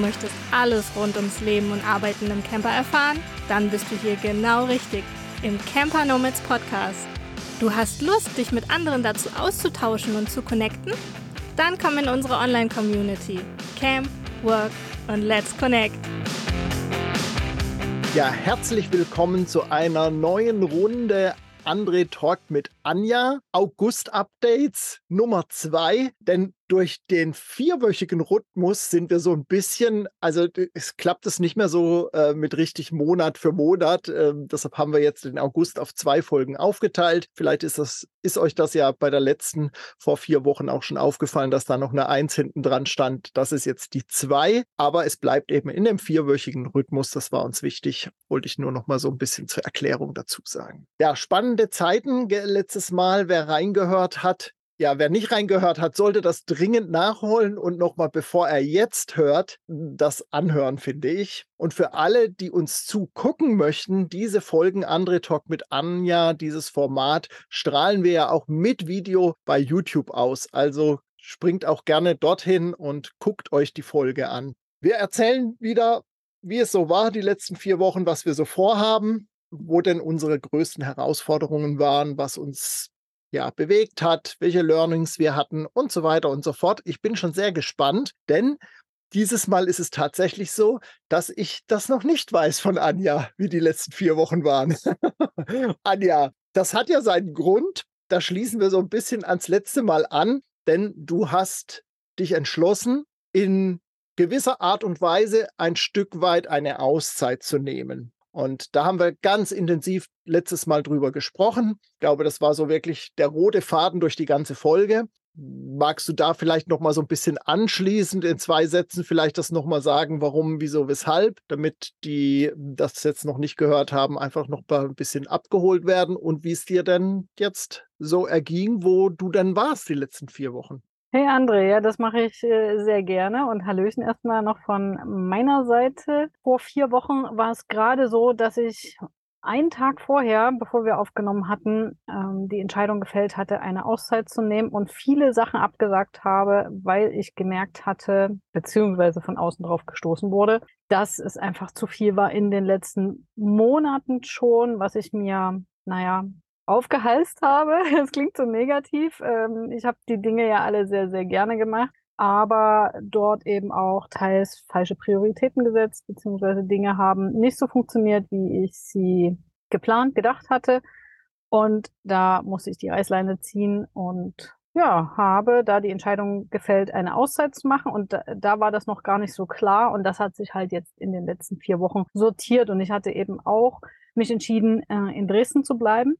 möchtest alles rund ums Leben und Arbeiten im Camper erfahren? Dann bist du hier genau richtig im Camper Nomads Podcast. Du hast Lust, dich mit anderen dazu auszutauschen und zu connecten? Dann komm in unsere Online-Community. Camp, Work und Let's Connect. Ja, herzlich willkommen zu einer neuen Runde André Talk mit Anja. August-Updates Nummer zwei. Denn durch den vierwöchigen Rhythmus sind wir so ein bisschen, also es klappt es nicht mehr so äh, mit richtig Monat für Monat. Äh, deshalb haben wir jetzt den August auf zwei Folgen aufgeteilt. Vielleicht ist das, ist euch das ja bei der letzten vor vier Wochen auch schon aufgefallen, dass da noch eine Eins hinten dran stand. Das ist jetzt die zwei, aber es bleibt eben in dem vierwöchigen Rhythmus. Das war uns wichtig. Wollte ich nur noch mal so ein bisschen zur Erklärung dazu sagen. Ja, spannende Zeiten letztes Mal. Wer reingehört hat, ja, wer nicht reingehört hat, sollte das dringend nachholen und nochmal, bevor er jetzt hört, das anhören, finde ich. Und für alle, die uns zugucken möchten, diese Folgen Andre Talk mit Anja, dieses Format, strahlen wir ja auch mit Video bei YouTube aus. Also springt auch gerne dorthin und guckt euch die Folge an. Wir erzählen wieder, wie es so war die letzten vier Wochen, was wir so vorhaben, wo denn unsere größten Herausforderungen waren, was uns ja, bewegt hat, welche Learnings wir hatten und so weiter und so fort. Ich bin schon sehr gespannt, denn dieses Mal ist es tatsächlich so, dass ich das noch nicht weiß von Anja, wie die letzten vier Wochen waren. Anja, das hat ja seinen Grund. Da schließen wir so ein bisschen ans letzte Mal an, denn du hast dich entschlossen, in gewisser Art und Weise ein Stück weit eine Auszeit zu nehmen. Und da haben wir ganz intensiv letztes Mal drüber gesprochen. Ich glaube, das war so wirklich der rote Faden durch die ganze Folge. Magst du da vielleicht noch mal so ein bisschen anschließend in zwei Sätzen vielleicht das noch mal sagen, warum, wieso, weshalb, damit die das jetzt noch nicht gehört haben, einfach noch ein bisschen abgeholt werden und wie es dir denn jetzt so erging, wo du denn warst die letzten vier Wochen? Hey André, ja, das mache ich äh, sehr gerne und Hallöchen erstmal noch von meiner Seite. Vor vier Wochen war es gerade so, dass ich einen Tag vorher, bevor wir aufgenommen hatten, ähm, die Entscheidung gefällt hatte, eine Auszeit zu nehmen und viele Sachen abgesagt habe, weil ich gemerkt hatte, beziehungsweise von außen drauf gestoßen wurde, dass es einfach zu viel war in den letzten Monaten schon, was ich mir, naja, aufgehalst habe. Das klingt so negativ. Ähm, ich habe die Dinge ja alle sehr, sehr gerne gemacht, aber dort eben auch teils falsche Prioritäten gesetzt, beziehungsweise Dinge haben nicht so funktioniert, wie ich sie geplant, gedacht hatte. Und da musste ich die Reißleine ziehen und ja, habe da die Entscheidung gefällt, eine Auszeit zu machen. Und da, da, war das noch gar nicht so klar. Und das hat sich halt jetzt in den letzten vier Wochen sortiert. Und ich hatte eben auch mich entschieden, äh, in Dresden zu bleiben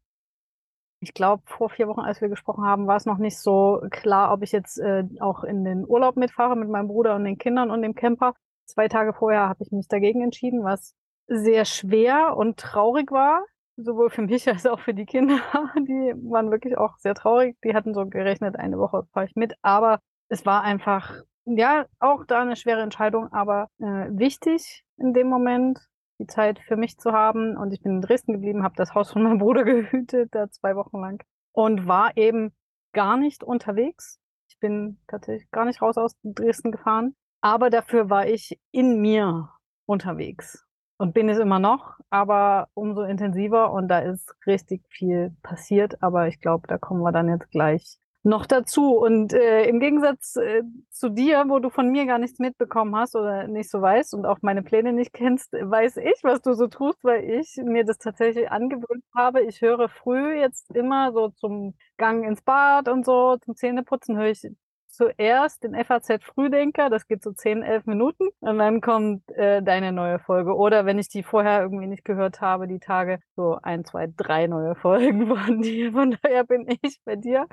ich glaube, vor vier Wochen, als wir gesprochen haben, war es noch nicht so klar, ob ich jetzt äh, auch in den Urlaub mitfahre mit meinem Bruder und den Kindern und dem Camper. Zwei Tage vorher habe ich mich dagegen entschieden, was sehr schwer und traurig war, sowohl für mich als auch für die Kinder. Die waren wirklich auch sehr traurig. Die hatten so gerechnet, eine Woche fahre ich mit. Aber es war einfach, ja, auch da eine schwere Entscheidung, aber äh, wichtig in dem Moment die Zeit für mich zu haben. Und ich bin in Dresden geblieben, habe das Haus von meinem Bruder gehütet, da zwei Wochen lang. Und war eben gar nicht unterwegs. Ich bin tatsächlich gar nicht raus aus Dresden gefahren. Aber dafür war ich in mir unterwegs. Und bin es immer noch, aber umso intensiver. Und da ist richtig viel passiert. Aber ich glaube, da kommen wir dann jetzt gleich noch dazu. Und äh, im Gegensatz äh, zu dir, wo du von mir gar nichts mitbekommen hast oder nicht so weißt und auch meine Pläne nicht kennst, weiß ich, was du so tust, weil ich mir das tatsächlich angewöhnt habe. Ich höre früh jetzt immer so zum Gang ins Bad und so, zum Zähneputzen höre ich zuerst den FAZ Frühdenker, das geht so 10, 11 Minuten und dann kommt äh, deine neue Folge. Oder wenn ich die vorher irgendwie nicht gehört habe, die Tage, so ein, zwei, drei neue Folgen von dir. Von daher bin ich bei dir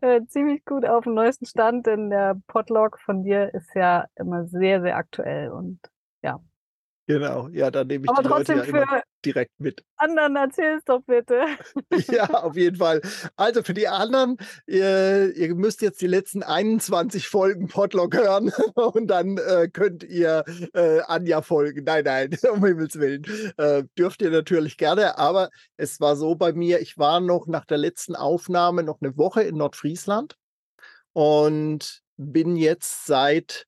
äh, ziemlich gut auf dem neuesten Stand, denn der Podlog von dir ist ja immer sehr, sehr aktuell und ja, Genau, ja, dann nehme ich Aber die trotzdem Leute ja für direkt mit. Anderen erzähl's doch bitte. ja, auf jeden Fall. Also für die anderen, ihr, ihr müsst jetzt die letzten 21 Folgen Podlog hören und dann äh, könnt ihr äh, Anja folgen. Nein, nein, um Himmels Willen. Äh, dürft ihr natürlich gerne, aber es war so bei mir, ich war noch nach der letzten Aufnahme noch eine Woche in Nordfriesland und bin jetzt seit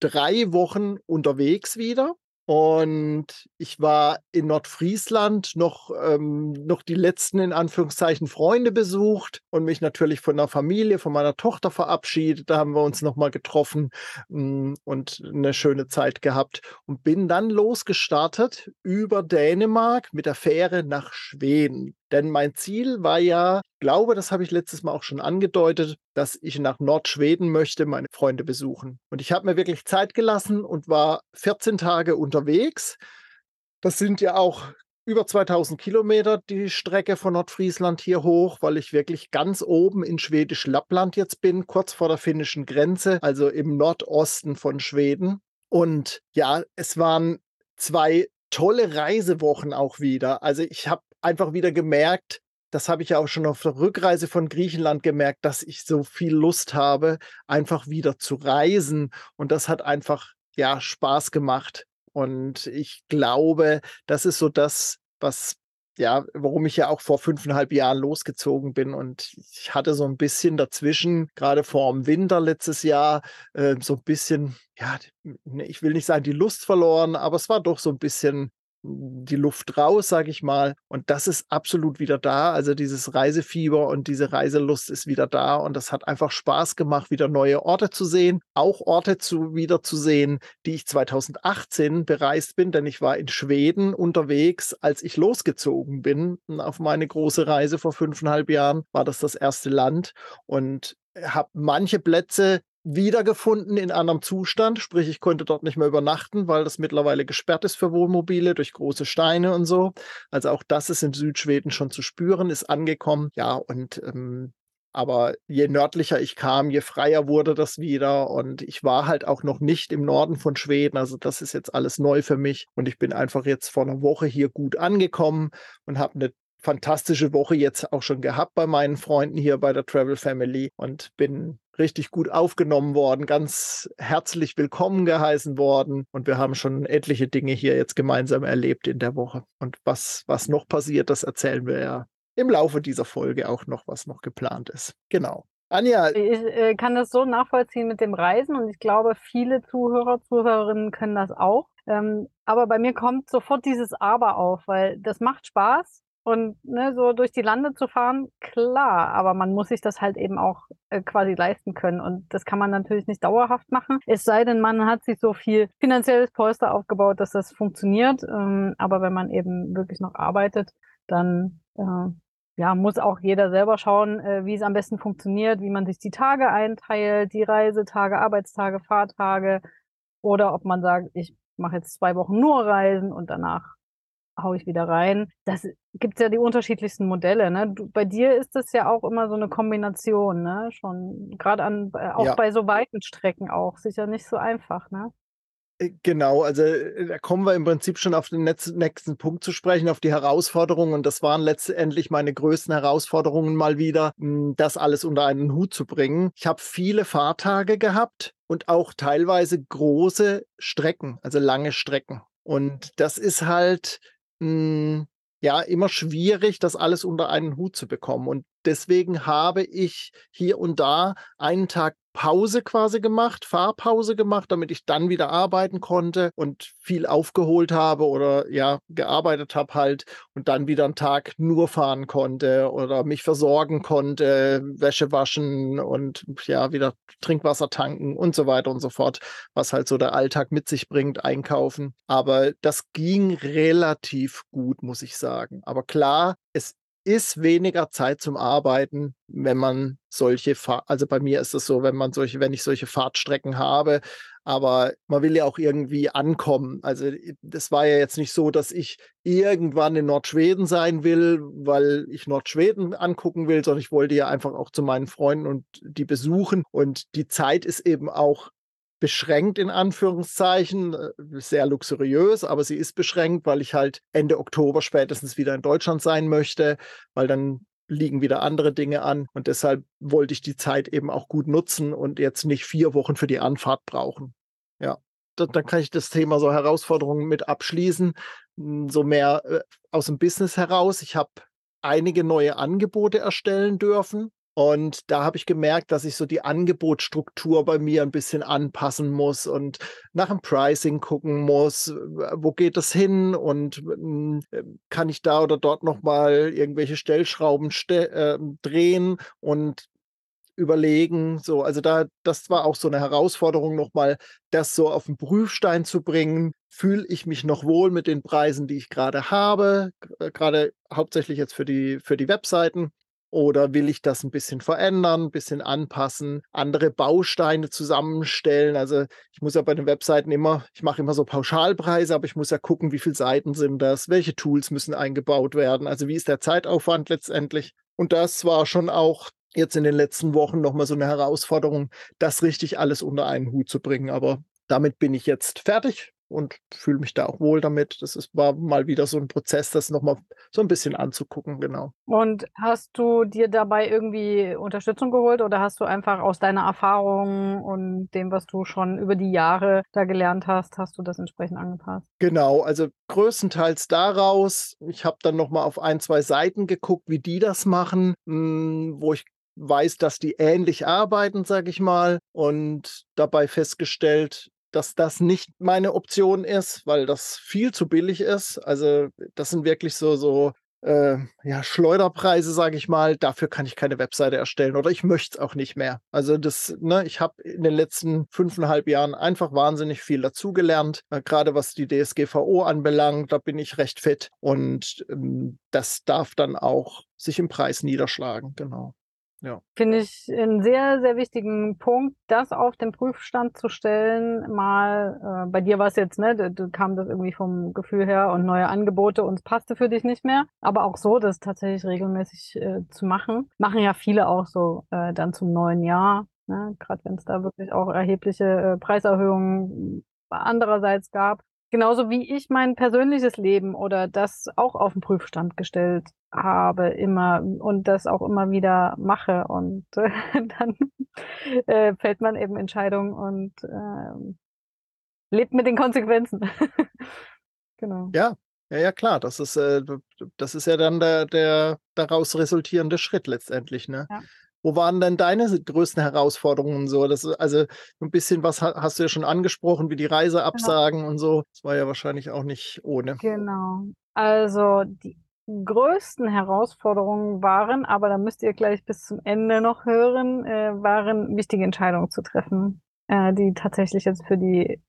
drei Wochen unterwegs wieder. Und ich war in Nordfriesland noch, ähm, noch die letzten in Anführungszeichen Freunde besucht und mich natürlich von der Familie, von meiner Tochter verabschiedet. Da haben wir uns nochmal getroffen mh, mm, und eine schöne Zeit gehabt und bin dann losgestartet über Dänemark mit der Fähre nach Schweden. Denn mein Ziel war ja, glaube, das habe ich letztes Mal auch schon angedeutet, dass ich nach Nordschweden möchte, meine Freunde besuchen. Und ich habe mir wirklich Zeit gelassen und war 14 Tage unterwegs. Das sind ja auch über 2000 Kilometer die Strecke von Nordfriesland hier hoch, weil ich wirklich ganz oben in Schwedisch Lappland jetzt bin, kurz vor der finnischen Grenze, also im Nordosten von Schweden. Und ja, es waren zwei tolle Reisewochen auch wieder. Also ich habe einfach wieder gemerkt, das habe ich ja auch schon auf der Rückreise von Griechenland gemerkt, dass ich so viel Lust habe, einfach wieder zu reisen. Und das hat einfach, ja, Spaß gemacht. Und ich glaube, das ist so das, was, ja, warum ich ja auch vor fünfeinhalb Jahren losgezogen bin. Und ich hatte so ein bisschen dazwischen, gerade vor dem Winter letztes Jahr, äh, so ein bisschen, ja, ich will nicht sagen, die Lust verloren, aber es war doch so ein bisschen die Luft raus, sage ich mal. Und das ist absolut wieder da. Also dieses Reisefieber und diese Reiselust ist wieder da. Und das hat einfach Spaß gemacht, wieder neue Orte zu sehen. Auch Orte zu, wieder zu sehen, die ich 2018 bereist bin, denn ich war in Schweden unterwegs, als ich losgezogen bin auf meine große Reise vor fünfeinhalb Jahren. War das das erste Land und habe manche Plätze wiedergefunden in anderem Zustand. Sprich, ich konnte dort nicht mehr übernachten, weil das mittlerweile gesperrt ist für Wohnmobile durch große Steine und so. Also auch das ist in Südschweden schon zu spüren, ist angekommen. Ja, und ähm, aber je nördlicher ich kam, je freier wurde das wieder. Und ich war halt auch noch nicht im Norden von Schweden. Also das ist jetzt alles neu für mich. Und ich bin einfach jetzt vor einer Woche hier gut angekommen und habe eine fantastische Woche jetzt auch schon gehabt bei meinen Freunden hier bei der Travel Family und bin richtig gut aufgenommen worden, ganz herzlich willkommen geheißen worden und wir haben schon etliche Dinge hier jetzt gemeinsam erlebt in der Woche. Und was, was noch passiert, das erzählen wir ja im Laufe dieser Folge auch noch, was noch geplant ist. Genau. Anja. Ich äh, kann das so nachvollziehen mit dem Reisen und ich glaube, viele Zuhörer, Zuhörerinnen können das auch. Ähm, aber bei mir kommt sofort dieses Aber auf, weil das macht Spaß und ne, so durch die Lande zu fahren, klar, aber man muss sich das halt eben auch äh, quasi leisten können. Und das kann man natürlich nicht dauerhaft machen. Es sei denn, man hat sich so viel finanzielles Polster aufgebaut, dass das funktioniert. Ähm, aber wenn man eben wirklich noch arbeitet, dann äh, ja, muss auch jeder selber schauen, äh, wie es am besten funktioniert, wie man sich die Tage einteilt, die Reisetage, Arbeitstage, Fahrtage. Oder ob man sagt, ich mache jetzt zwei Wochen nur Reisen und danach haue ich wieder rein. Das gibt ja die unterschiedlichsten Modelle. Ne? Du, bei dir ist es ja auch immer so eine Kombination, ne? Schon gerade an äh, auch ja. bei so weiten Strecken auch sicher nicht so einfach, ne? Äh, genau, also äh, da kommen wir im Prinzip schon auf den nächsten Punkt zu sprechen, auf die Herausforderungen. Und das waren letztendlich meine größten Herausforderungen mal wieder, hm, das alles unter einen Hut zu bringen. Ich habe viele Fahrtage gehabt und auch teilweise große Strecken, also lange Strecken. Und das ist halt mh, hm, ja immer schwierig, das alles unter einen Hut zu bekommen. Und deswegen habe ich hier und da einen Tag Pause quasi gemacht, Fahrpause gemacht, damit ich dann wieder arbeiten konnte und viel aufgeholt habe oder ja, gearbeitet habe halt und dann wieder einen Tag nur fahren konnte oder mich versorgen konnte, Wäsche waschen und ja, wieder Trinkwasser tanken und so weiter und so fort, was halt so der Alltag mit sich bringt, einkaufen. Aber das ging relativ gut, muss ich sagen. Aber klar, es ist weniger Zeit zum Arbeiten, wenn man solche, Fahr also bei mir ist es so, wenn man solche, wenn ich solche Fahrtstrecken habe, aber man will ja auch irgendwie ankommen. Also das war ja jetzt nicht so, dass ich irgendwann in Nordschweden sein will, weil ich Nordschweden angucken will, sondern ich wollte ja einfach auch zu meinen Freunden und die besuchen und die Zeit ist eben auch beschränkt in Anführungszeichen, äh, sehr luxuriös, aber sie ist beschränkt, weil ich halt Ende Oktober spätestens wieder in Deutschland sein möchte, weil dann liegen wieder andere Dinge an und deshalb wollte ich die Zeit eben auch gut nutzen und jetzt nicht vier Wochen für die Anfahrt brauchen. Ja, dann, dann kann ich das Thema so Herausforderungen mit abschließen, hm, so mehr äh, aus dem Business heraus. Ich habe einige neue Angebote erstellen dürfen Und da habe ich gemerkt, dass ich so die Angebotsstruktur bei mir ein bisschen anpassen muss und nach dem Pricing gucken muss, wo geht es hin und hm, kann ich da oder dort nochmal irgendwelche Stellschrauben ste äh, drehen und überlegen. So, also da, das war auch so eine Herausforderung, nochmal das so auf den Prüfstein zu bringen. Fühle ich mich noch wohl mit den Preisen, die ich gerade habe, gerade hauptsächlich jetzt für die, für die Webseiten? Oder will ich das ein bisschen verändern, ein bisschen anpassen, andere Bausteine zusammenstellen? Also ich muss ja bei den Webseiten immer, ich mache immer so Pauschalpreise, aber ich muss ja gucken, wie viele Seiten sind das, welche Tools müssen eingebaut werden, also wie ist der Zeitaufwand letztendlich. Und das war schon auch jetzt in den letzten Wochen nochmal so eine Herausforderung, das richtig alles unter einen Hut zu bringen. Aber damit bin ich jetzt fertig und fühle mich da auch wohl damit. Das ist, war mal wieder so ein Prozess, das nochmal so ein bisschen anzugucken, genau. Und hast du dir dabei irgendwie Unterstützung geholt oder hast du einfach aus deiner Erfahrung und dem, was du schon über die Jahre da gelernt hast, hast du das entsprechend angepasst? Genau, also größtenteils daraus. Ich habe dann nochmal auf ein, zwei Seiten geguckt, wie die das machen, hm, wo ich weiß, dass die ähnlich arbeiten, sage ich mal, und dabei festgestellt, dass das nicht meine Option ist, weil das viel zu billig ist. Also das sind wirklich so, so äh, ja, Schleuderpreise, sage ich mal. Dafür kann ich keine Webseite erstellen oder ich möchte es auch nicht mehr. Also das, ne, ich habe in den letzten fünfeinhalb Jahren einfach wahnsinnig viel dazugelernt, äh, gerade was die DSGVO anbelangt. Da bin ich recht fit und ähm, das darf dann auch sich im Preis niederschlagen, genau. Ja. Finde ich einen sehr, sehr wichtigen Punkt, das auf den Prüfstand zu stellen. Mal, äh, bei dir war es jetzt, ne, du, du kam das irgendwie vom Gefühl her und neue Angebote und es passte für dich nicht mehr. Aber auch so, das tatsächlich regelmäßig äh, zu machen. Machen ja viele auch so äh, dann zum neuen Jahr. Ne? Gerade wenn es da wirklich auch erhebliche äh, Preiserhöhungen andererseits gab. Genauso wie ich mein persönliches Leben oder das auch auf den Prüfstand gestellt habe immer und das auch immer wieder mache und äh, dann äh, fällt man eben Entscheidungen und äh, lebt mit den Konsequenzen. genau. Ja, ja, ja, klar. Das ist, äh, das ist ja dann der, der daraus resultierende Schritt letztendlich, ne? Ja. Wo waren denn deine größten Herausforderungen so? Das, also ein bisschen was hast du ja schon angesprochen, wie die Reiseabsagen genau. und so. Das war ja wahrscheinlich auch nicht ohne. Genau. Also die größten Herausforderungen waren, aber da müsst ihr gleich bis zum Ende noch hören, äh, waren wichtige Entscheidungen zu treffen, äh, die tatsächlich jetzt für die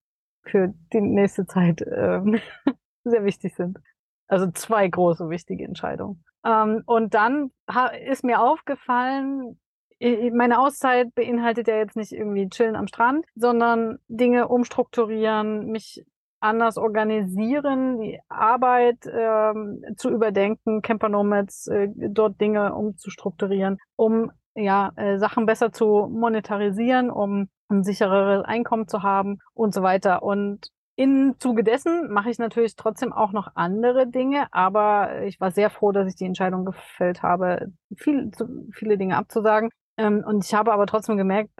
für die nächste Zeit äh, sehr wichtig sind. Also zwei große wichtige Entscheidungen. Ähm, und dann ist mir aufgefallen, meine Auszeit beinhaltet ja jetzt nicht irgendwie chillen am Strand, sondern Dinge umstrukturieren, mich anders organisieren, die Arbeit ähm, zu überdenken, Camper Nomads, äh, dort Dinge umzustrukturieren, um ja äh, Sachen besser zu monetarisieren, um ein sichereres Einkommen zu haben und so weiter. Und im Zuge dessen mache ich natürlich trotzdem auch noch andere Dinge, aber ich war sehr froh, dass ich die Entscheidung gefällt habe, viel, viele Dinge abzusagen. Ähm, und ich habe aber trotzdem gemerkt,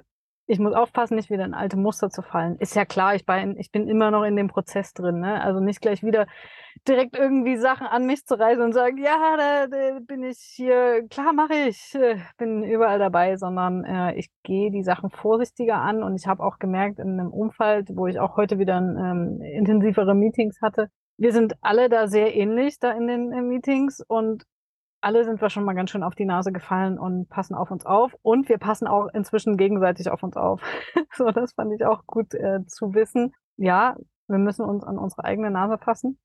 ich muss aufpassen, nicht wieder in alte Muster zu fallen. Ist ja klar, ich bin, ich bin immer noch in dem Prozess drin. Ne? Also nicht gleich wieder direkt irgendwie Sachen an mich zu reißen und sagen, ja, da, da bin ich hier, klar mache ich, äh, bin überall dabei, sondern äh, ich gehe die Sachen vorsichtiger an und ich habe auch gemerkt in einem Umfeld, wo ich auch heute wieder ähm, intensivere Meetings hatte, wir sind alle da sehr ähnlich da in den äh, Meetings und alle sind wir schon mal ganz schön auf die Nase gefallen und passen auf uns auf. Und wir passen auch inzwischen gegenseitig auf uns auf. so, das fand ich auch gut äh, zu wissen. Ja, wir müssen uns an unsere eigene Nase passen,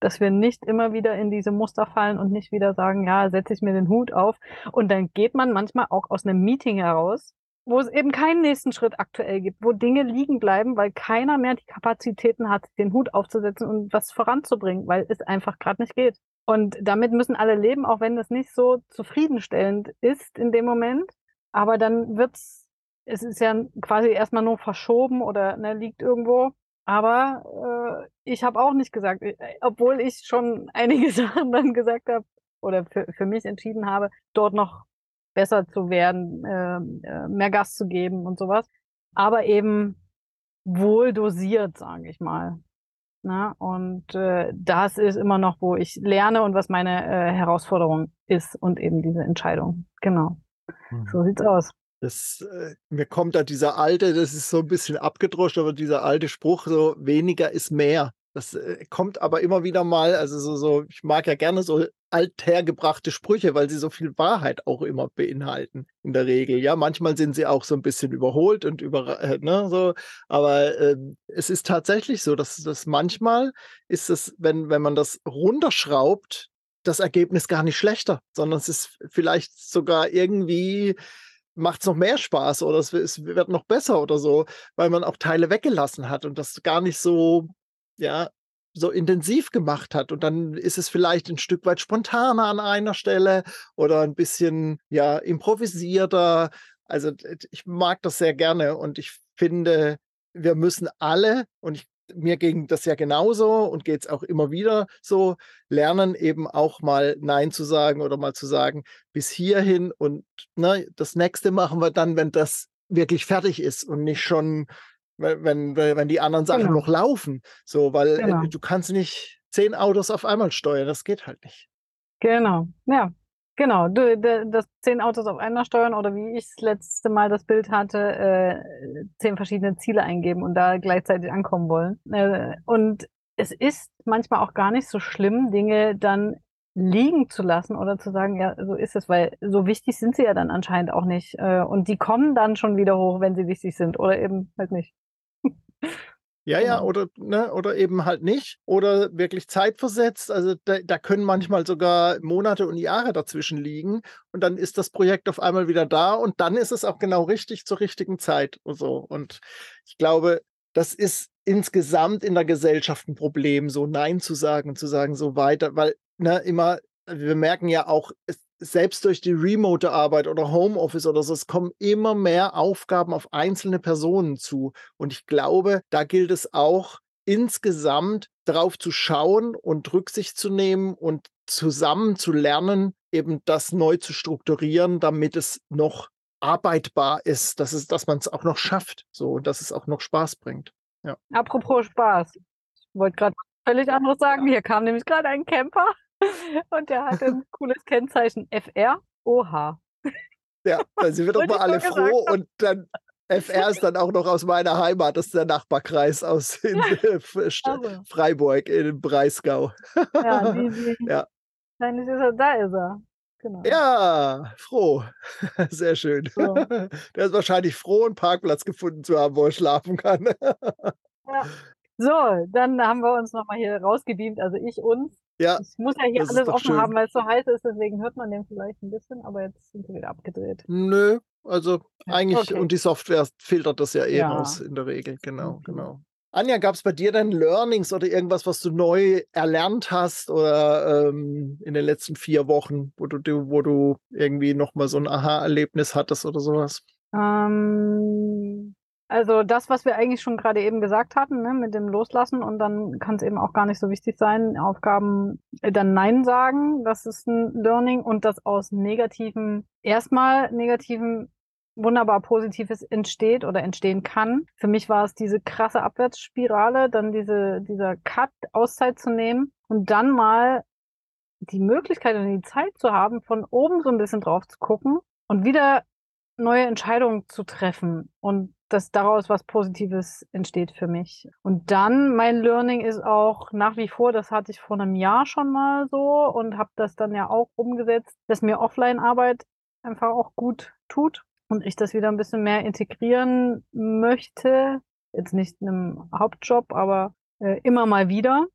dass wir nicht immer wieder in diese Muster fallen und nicht wieder sagen, ja, setze ich mir den Hut auf. Und dann geht man manchmal auch aus einem Meeting heraus, wo es eben keinen nächsten Schritt aktuell gibt, wo Dinge liegen bleiben, weil keiner mehr die Kapazitäten hat, den Hut aufzusetzen und was voranzubringen, weil es einfach gerade nicht geht. Und damit müssen alle leben, auch wenn das nicht so zufriedenstellend ist in dem Moment. Aber dann wird's, es ist ja quasi erstmal nur verschoben oder ne, liegt irgendwo. Aber äh, ich habe auch nicht gesagt, äh, obwohl ich schon einige Sachen dann gesagt habe oder für, für mich entschieden habe, dort noch besser zu werden, äh, äh mehr Gas zu geben und sowas. Aber eben wohl dosiert, sage ich mal. Ne? Und äh, das ist immer noch, wo ich lerne und was meine äh, Herausforderung ist und eben diese Entscheidung. Genau. So sieht's aus. Das, äh, mir kommt da dieser alte, das ist so ein bisschen abgedroscht, aber dieser alte Spruch, so weniger ist mehr. Das äh, kommt aber immer wieder mal, also so, so, ich mag ja gerne so althergebrachte Sprüche, weil sie so viel Wahrheit auch immer beinhalten, in der Regel. Ja, manchmal sind sie auch so ein bisschen überholt und über, äh, ne, so, aber äh, es ist tatsächlich so, dass das manchmal ist es, wenn, wenn man das runterschraubt, das Ergebnis gar nicht schlechter, sondern es ist vielleicht sogar irgendwie macht es noch mehr Spaß oder es, wird noch besser oder so, weil man auch Teile weggelassen hat und das gar nicht so, ja, so intensiv gemacht hat. Und dann ist es vielleicht ein Stück weit spontaner an einer Stelle oder ein bisschen, ja, improvisierter. Also ich mag das sehr gerne und ich finde, wir müssen alle, und ich mir ging das ja genauso und geht es auch immer wieder so, lernen eben auch mal Nein zu sagen oder mal zu sagen, bis hierhin und ne, das nächste machen wir dann, wenn das wirklich fertig ist und nicht schon, wenn, wenn, die anderen Sachen genau. noch laufen. So, weil äh, genau. du kannst nicht zehn Autos auf einmal steuern, das geht halt nicht. Genau, ja. Genau, du, das zehn Autos auf einmal steuern oder wie ich das letzte Mal das Bild hatte, äh, zehn verschiedene Ziele eingeben und da gleichzeitig ankommen wollen. Äh, und es ist manchmal auch gar nicht so schlimm, Dinge dann liegen zu lassen oder zu sagen, ja, so ist es, weil so wichtig sind sie ja dann anscheinend auch nicht. Äh, und die kommen dann schon wieder hoch, wenn sie wichtig sind oder eben halt nicht. Ja, ja, genau. oder, ne, oder eben halt nicht. Oder wirklich zeitversetzt. Also da, da, können manchmal sogar Monate und Jahre dazwischen liegen. Und dann ist das Projekt auf einmal wieder da und dann ist es auch genau richtig zur richtigen Zeit und so. Und ich glaube, das ist insgesamt in der Gesellschaft ein Problem, so Nein zu sagen und zu sagen, so weiter, weil ne, immer, wir merken ja auch, es, selbst durch die Remote-Arbeit oder Homeoffice oder so, es kommen immer mehr Aufgaben auf einzelne Personen zu. Und ich glaube, da gilt es auch insgesamt darauf zu schauen und Rücksicht zu nehmen und zusammen zu lernen, eben das neu zu strukturieren, damit es noch arbeitbar ist, dass, es, dass man es auch noch schafft, so, dass es auch noch Spaß bringt. Ja. Apropos Spaß. Ich wollte gerade völlig anderes sagen. Hier kam nämlich gerade ein Camper und der hat ein cooles Kennzeichen FR OH. Ja, da sind wir doch mal alle froh und dann FR ist dann auch noch aus meiner Heimat, das ist der Nachbarkreis aus in, also. Freiburg in Breisgau. Ja, die, die, ja. Nein, ist er, da ist er. Genau. Ja, froh. Sehr schön. So. Der ist wahrscheinlich froh, einen Parkplatz gefunden zu haben, wo er schlafen kann. Ja. So, dann haben wir uns nochmal hier rausgebeamt, also ich uns. Ja. Ich muss ja hier alles offen schön. haben, weil es so heiß ist, deswegen hört man den vielleicht ein bisschen, aber jetzt sind wir wieder abgedreht. Nö, also eigentlich, okay. und die Software filtert das ja eh ja. aus in der Regel, genau, okay. genau. Anja, gab es bei dir denn Learnings oder irgendwas, was du neu erlernt hast oder ähm, in den letzten vier Wochen, wo du, wo du irgendwie nochmal so ein Aha-Erlebnis hattest oder sowas? Ähm, also das, was wir eigentlich schon gerade eben gesagt hatten, ne, mit dem Loslassen und dann kann es eben auch gar nicht so wichtig sein, Aufgaben äh, dann Nein sagen, das ist ein Learning und das aus negativen, erstmal negativen wunderbar Positives entsteht oder entstehen kann. Für mich war es diese krasse Abwärtsspirale, dann diese, dieser Cut, Auszeit zu nehmen und dann mal die Möglichkeit und die Zeit zu haben, von oben so ein bisschen drauf zu gucken und wieder neue Entscheidungen zu treffen und dass daraus was Positives entsteht für mich. Und dann mein Learning ist auch nach wie vor, das hatte ich vor einem Jahr schon mal so und habe das dann ja auch umgesetzt, dass mir Offline-Arbeit einfach auch gut tut und ich das wieder ein bisschen mehr integrieren möchte. Jetzt nicht in einem Hauptjob, aber äh, immer mal wieder.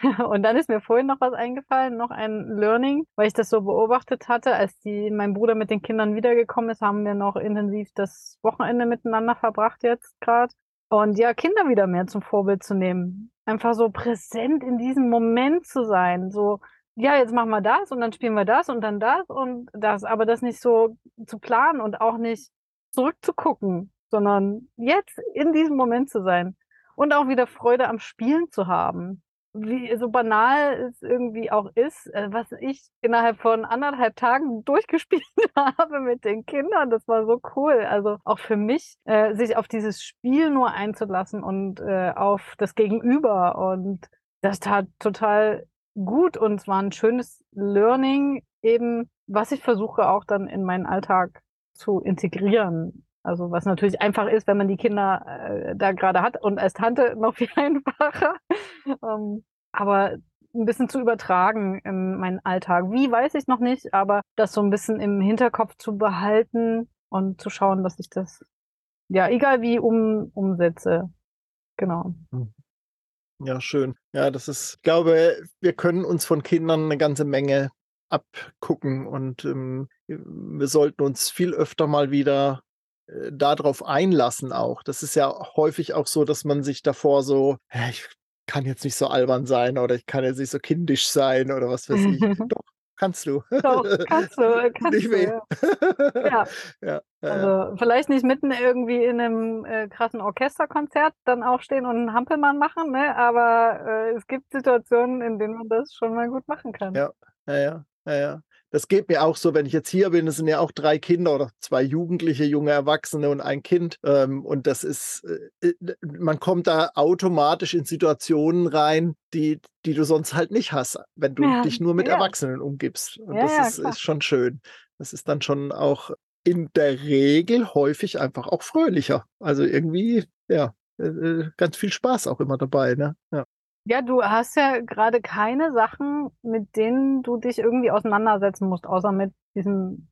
Und dann ist mir vorhin noch was eingefallen, noch ein Learning, weil ich das so beobachtet hatte, als die, mein Bruder mit den Kindern wiedergekommen ist, haben wir noch intensiv das Wochenende miteinander verbracht jetzt gerade. Und ja, Kinder wieder mehr zum Vorbild zu nehmen. Einfach so präsent in diesem Moment zu sein. So, ja, jetzt machen wir das und dann spielen wir das und dann das und das. Aber das nicht so zu planen und auch nicht zurückzugucken, sondern jetzt in diesem Moment zu sein. Und auch wieder Freude am Spielen zu haben wie so banal es irgendwie auch ist, äh, was ich innerhalb von anderthalb Tagen durchgespielt habe mit den Kindern, das war so cool. Also auch für mich, äh, sich auf dieses Spiel nur einzulassen und äh, auf das Gegenüber. Und das tat total gut und es war ein schönes Learning, eben, was ich versuche auch dann in meinen Alltag zu integrieren. Also was natürlich einfach ist, wenn man die Kinder äh, da gerade hat und als Tante noch viel einfacher. ähm, aber ein bisschen zu übertragen in meinen Alltag. Wie weiß ich noch nicht, aber das so ein bisschen im Hinterkopf zu behalten und zu schauen, dass ich das, ja, egal wie um, umsetze. Genau. Hm. Ja, schön. Ja, das ist, ich glaube, wir können uns von Kindern eine ganze Menge abgucken und ähm, wir sollten uns viel öfter mal wieder äh, darauf einlassen auch. Das ist ja häufig auch so, dass man sich davor so, ja, ich kann jetzt nicht so albern sein oder ich kann jetzt nicht so kindisch sein oder was weiß ich. Doch, kannst du. Doch, kannst du. Kannst nicht du ja. ja. ja. Also vielleicht nicht mitten irgendwie in einem äh, krassen Orchesterkonzert dann aufstehen und einen Hampelmann machen, ne? aber äh, es gibt Situationen, in denen man das schon mal gut machen kann. Ja, ja, ja. Ja, das geht mir auch so, wenn ich jetzt hier bin, es sind ja auch drei Kinder oder zwei Jugendliche, junge Erwachsene und ein Kind. Ähm, und das ist, äh, äh, man kommt da automatisch in Situationen rein, die, die du sonst halt nicht hast, wenn du ja, dich nur mit ja. Erwachsenen umgibst. Und ja, das ist, ist schon schön. Das ist dann schon auch in der Regel häufig einfach auch fröhlicher. Also irgendwie, ja, äh, ganz viel Spaß auch immer dabei. Ne? Ja. Ja, du hast ja gerade keine Sachen, mit denen du dich irgendwie auseinandersetzen musst, außer mit diesem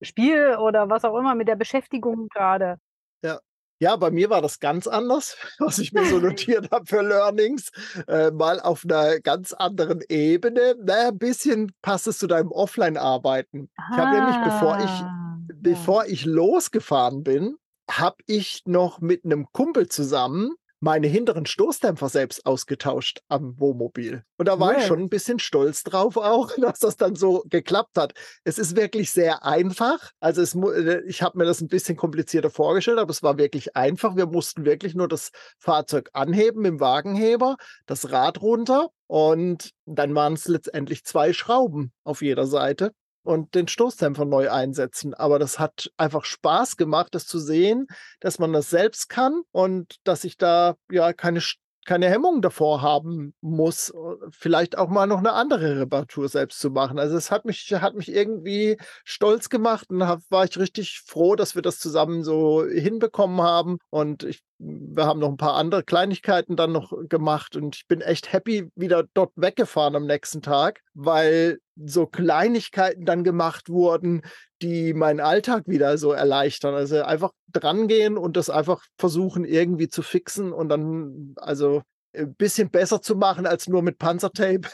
Spiel oder was auch immer, mit der Beschäftigung gerade. Ja. Ja, bei mir war das ganz anders, was ich mir so notiert habe für Learnings. Äh, mal auf einer ganz anderen Ebene. Naja, ein bisschen passt es zu deinem Offline-Arbeiten. Ich habe nämlich, bevor ich, Ah, bevor ich losgefahren bin, habe ich noch mit einem Kumpel zusammen meine hinteren Stoßdämpfer selbst ausgetauscht am Wohnmobil. Und da war Cool. ich schon ein bisschen stolz drauf auch, dass das dann so geklappt hat. Es ist wirklich sehr einfach. Also es, äh, ich habe mir das ein bisschen komplizierter vorgestellt, aber es war wirklich einfach. Wir mussten wirklich nur das Fahrzeug anheben im Wagenheber, das Rad runter und dann waren es letztendlich zwei Schrauben auf jeder Seite und den Stoßdämpfer neu einsetzen. Aber das hat einfach Spaß gemacht, das zu sehen, dass man das selbst kann und dass ich da ja keine, keine Hemmung davor haben muss, äh, vielleicht auch mal noch eine andere Reparatur selbst zu machen. Also es hat mich, hat mich irgendwie stolz gemacht und hab, war ich richtig froh, dass wir das zusammen so hinbekommen haben. Und ich, wir haben noch ein paar andere Kleinigkeiten dann noch gemacht und ich bin echt happy wieder dort weggefahren am nächsten Tag, weil so Kleinigkeiten dann gemacht wurden, die meinen Alltag wieder so erleichtern. Also einfach drangehen und das einfach versuchen irgendwie zu fixen und dann also ein bisschen besser zu machen als nur mit Panzertape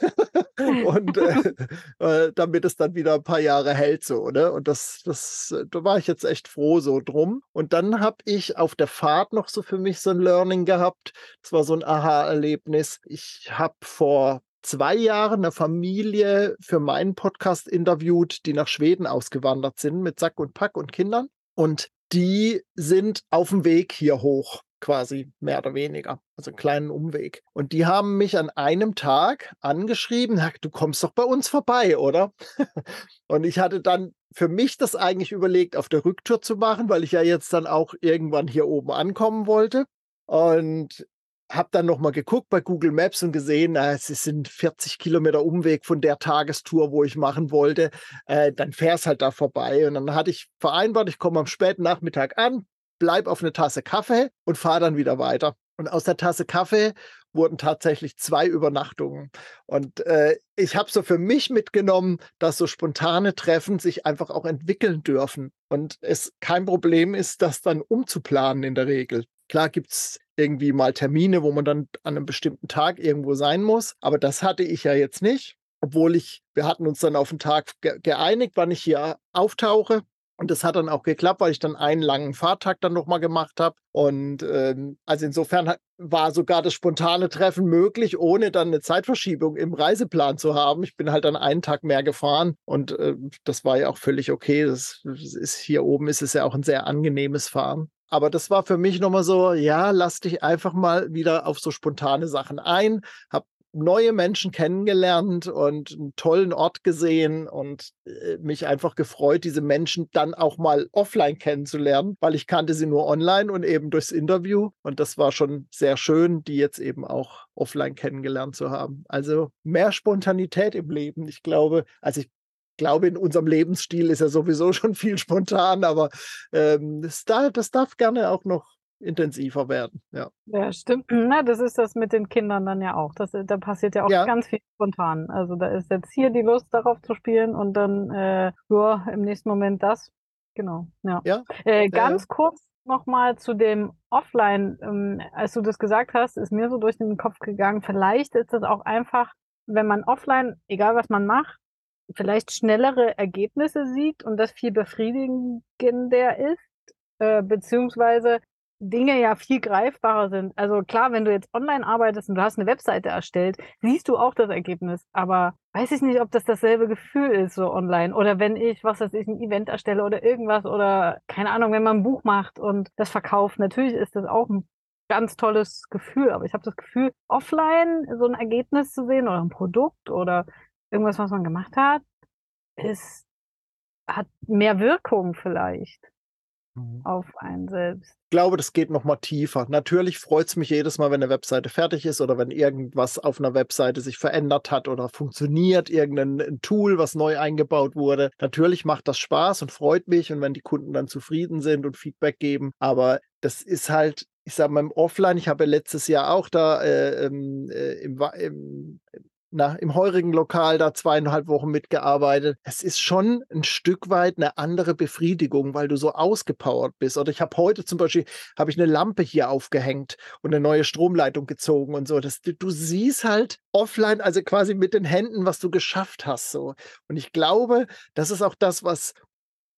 und äh, äh, damit es dann wieder ein paar Jahre hält so, ne? Und das, das, äh, da war ich jetzt echt froh so drum. Und dann habe ich auf der Fahrt noch so für mich so ein Learning gehabt. Das war so ein Aha-Erlebnis. Ich habe vor zwei Jahren eine Familie für meinen Podcast interviewt, die nach Schweden ausgewandert sind mit Sack und Pack und Kindern. Und die sind auf dem Weg hier hoch, quasi mehr oder weniger. Also einen kleinen Umweg. Und die haben mich an einem Tag angeschrieben, "Na, du kommst doch bei uns vorbei, oder? Und ich hatte dann für mich das eigentlich überlegt, auf der Rücktour zu machen, weil ich ja jetzt dann auch irgendwann hier oben ankommen wollte. Und habe dann nochmal geguckt bei Google Maps und gesehen, na, es sind 40 Kilometer Umweg von der Tagestour, wo ich machen wollte. Äh, dann fährst halt da vorbei. Und dann hatte ich vereinbart, ich komme am späten Nachmittag an, bleib auf eine Tasse Kaffee und fahre dann wieder weiter. Und aus der Tasse Kaffee wurden tatsächlich zwei Übernachtungen. Und äh, ich habe so für mich mitgenommen, dass so spontane Treffen sich einfach auch entwickeln dürfen. Und es kein Problem ist, das dann umzuplanen in der Regel. Klar gibt es irgendwie mal Termine, wo man dann an einem bestimmten Tag irgendwo sein muss. Aber das hatte ich ja jetzt nicht. Obwohl ich, wir hatten uns dann auf den Tag ge geeinigt, wann ich hier auftauche. Und das hat dann auch geklappt, weil ich dann einen langen Fahrtag dann nochmal gemacht habe. Und ähm, also insofern war sogar das spontane Treffen möglich, ohne dann eine Zeitverschiebung im Reiseplan zu haben. Ich bin halt dann einen Tag mehr gefahren und äh, das war ja auch völlig okay. Das ist hier oben ist es ja auch ein sehr angenehmes Fahren. Aber das war für mich nochmal so, ja, lass dich einfach mal wieder auf so spontane Sachen ein, hab neue Menschen kennengelernt und einen tollen Ort gesehen und äh, mich einfach gefreut, diese Menschen dann auch mal offline kennenzulernen, weil ich kannte sie nur online und eben durchs Interview. Und das war schon sehr schön, die jetzt eben auch offline kennengelernt zu haben. Also mehr Spontanität im Leben. Ich glaube, also ich glaube, in unserem Lebensstil ist ja sowieso schon viel spontan, aber ähm, das, darf, das darf gerne auch noch intensiver werden. Ja, ja stimmt. Na, das ist das mit den Kindern dann ja auch. Das, da passiert ja auch ja. ganz viel spontan. Also da ist jetzt hier die Lust darauf zu spielen und dann äh, ja, im nächsten Moment das. Genau. Ja. ja. Äh, ganz kurz nochmal zu dem Offline. Ähm, als du das gesagt hast, ist mir so durch den Kopf gegangen. Vielleicht ist das auch einfach, wenn man offline, egal was man macht, vielleicht schnellere Ergebnisse sieht und das viel befriedigender ist, äh, beziehungsweise Dinge ja viel greifbarer sind. Also klar, wenn du jetzt online arbeitest und du hast eine Webseite erstellt, siehst du auch das Ergebnis. Aber weiß ich nicht, ob das dasselbe Gefühl ist, so online. Oder wenn ich, was weiß ich, ein Event erstelle oder irgendwas oder keine Ahnung, wenn man ein Buch macht und das verkauft. Natürlich ist das auch ein ganz tolles Gefühl. Aber ich habe das Gefühl, offline so ein Ergebnis zu sehen oder ein Produkt oder irgendwas, was man gemacht hat, ist, hat mehr Wirkung vielleicht. Auf einen selbst. Ich glaube, das geht noch mal tiefer. Natürlich freut es mich jedes Mal, wenn eine Webseite fertig ist oder wenn irgendwas auf einer Webseite sich verändert hat oder funktioniert, irgendein Tool, was neu eingebaut wurde. Natürlich macht das Spaß und freut mich und wenn die Kunden dann zufrieden sind und Feedback geben. Aber das ist halt ich sage mal im Offline, ich habe letztes Jahr auch da äh, ähm, äh, im, im, na, im heurigen Lokal da zweieinhalb Wochen mitgearbeitet. Es ist schon ein Stück weit eine andere Befriedigung, weil du so ausgepowert bist. Oder ich habe heute zum Beispiel, habe ich eine Lampe hier aufgehängt und eine neue Stromleitung gezogen und so. Das, du siehst halt offline, also quasi mit den Händen, was du geschafft hast. So. Und ich glaube, das ist auch das, was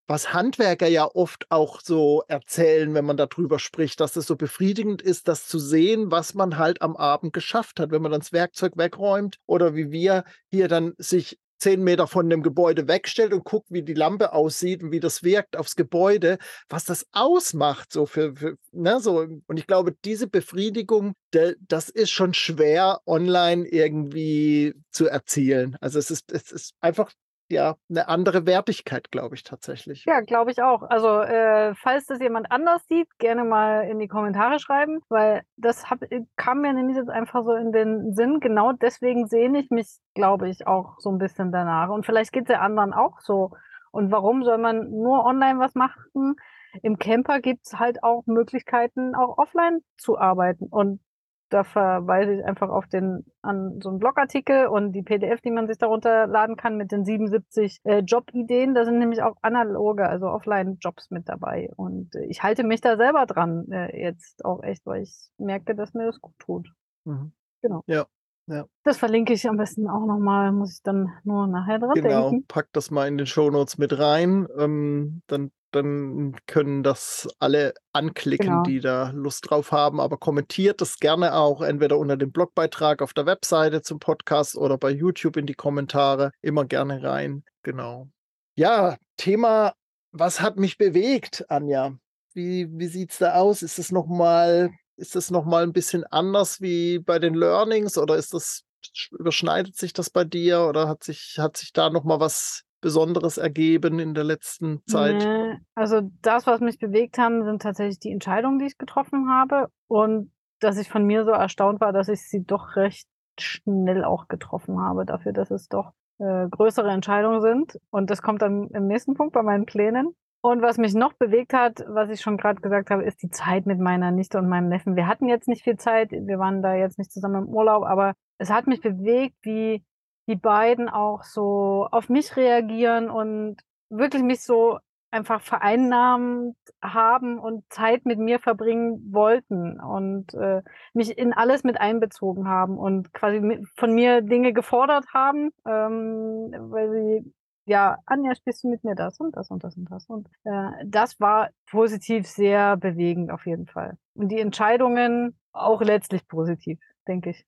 was Handwerker ja oft auch so erzählen, wenn man darüber spricht, dass es so befriedigend ist, das zu sehen, was man halt am Abend geschafft hat, wenn man dann das Werkzeug wegräumt oder wie wir hier dann sich zehn Meter von dem Gebäude wegstellt und guckt, wie die Lampe aussieht und wie das wirkt aufs Gebäude, was das ausmacht, so für, für ne, so. Und ich glaube, diese Befriedigung, de, das ist schon schwer online irgendwie zu erzielen. Also es ist, es ist einfach ja eine andere Wertigkeit, glaube ich tatsächlich. Ja, glaube ich auch. Also äh, falls das jemand anders sieht, gerne mal in die Kommentare schreiben, weil das hab, äh, kam mir nämlich jetzt einfach so in den Sinn. Genau deswegen sehne ich mich, glaube ich, auch so ein bisschen danach. Und vielleicht geht es ja anderen auch so. Und warum soll man nur online was machen? Im Camper gibt es halt auch Möglichkeiten, auch offline zu arbeiten. Und da verweise ich einfach auf den an so einen Blogartikel und die PDF, die man sich darunter laden kann mit den 77 äh, Jobideen. Da sind nämlich auch analoge, also Offline-Jobs mit dabei. Und äh, ich halte mich da selber dran äh, jetzt auch echt, weil ich merke, dass mir das gut tut. Mhm. Genau. Ja. Ja. Das verlinke ich am besten auch nochmal, muss ich dann nur nachher dran genau, denken. Genau, pack das mal in den Shownotes mit rein. Ähm, dann dann können das alle anklicken, genau. die da Lust drauf haben. Aber kommentiert das gerne auch entweder unter dem Blogbeitrag auf der Webseite zum Podcast oder bei YouTube in die Kommentare. Immer gerne rein. Genau. Ja, Thema, was hat mich bewegt, Anja? Wie, wie sieht es da aus? Ist es nochmal, ist das nochmal ein bisschen anders wie bei den Learnings oder ist das, überschneidet sich das bei dir oder hat sich, hat sich da nochmal was Besonderes ergeben in der letzten Zeit? Nee, also das, was mich bewegt haben, sind tatsächlich die Entscheidungen, die ich getroffen habe und dass ich von mir so erstaunt war, dass ich sie doch recht schnell auch getroffen habe, dafür, dass es doch äh, größere Entscheidungen sind. Und das kommt dann im nächsten Punkt bei meinen Plänen. Und was mich noch bewegt hat, was ich schon gerade gesagt habe, ist die Zeit mit meiner Nichte und meinem Neffen. Wir hatten jetzt nicht viel Zeit, wir waren da jetzt nicht zusammen im Urlaub, aber es hat mich bewegt, wie die beiden auch so auf mich reagieren und wirklich mich so einfach vereinnahmt haben und Zeit mit mir verbringen wollten und äh, mich in alles mit einbezogen haben und quasi von mir Dinge gefordert haben, ähm, weil sie ja, Anja, spielst du mit mir das und das und das und das und äh, das war positiv sehr bewegend auf jeden Fall und die Entscheidungen auch letztlich positiv, denke ich.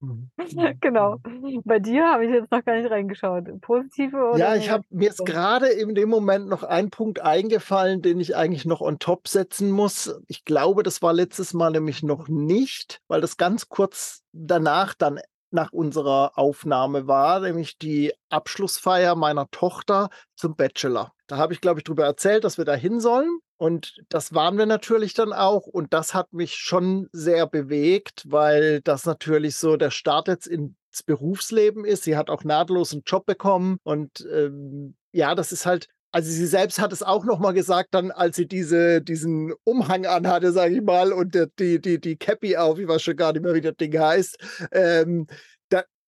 Mhm. genau. Mhm. Bei dir habe ich jetzt noch gar nicht reingeschaut. Positive oder? Ja, ich habe mir jetzt gerade in dem Moment noch ein Punkt eingefallen, den ich eigentlich noch on top setzen muss. Ich glaube, das war letztes Mal nämlich noch nicht, weil das ganz kurz danach dann nach unserer Aufnahme war, nämlich die Abschlussfeier meiner Tochter zum Bachelor. Da habe ich, glaube ich, darüber erzählt, dass wir da hin sollen. Und das waren wir natürlich dann auch. Und das hat mich schon sehr bewegt, weil das natürlich so der Start jetzt in das Berufsleben ist. Sie hat auch nahtlos einen Job bekommen und ähm, ja, das ist halt also sie selbst hat es auch noch mal gesagt, dann als sie diese, diesen Umhang anhatte, sage ich mal, und die, die, die Cappy auf, ich weiß schon gar nicht mehr, wie das Ding heißt. Ähm,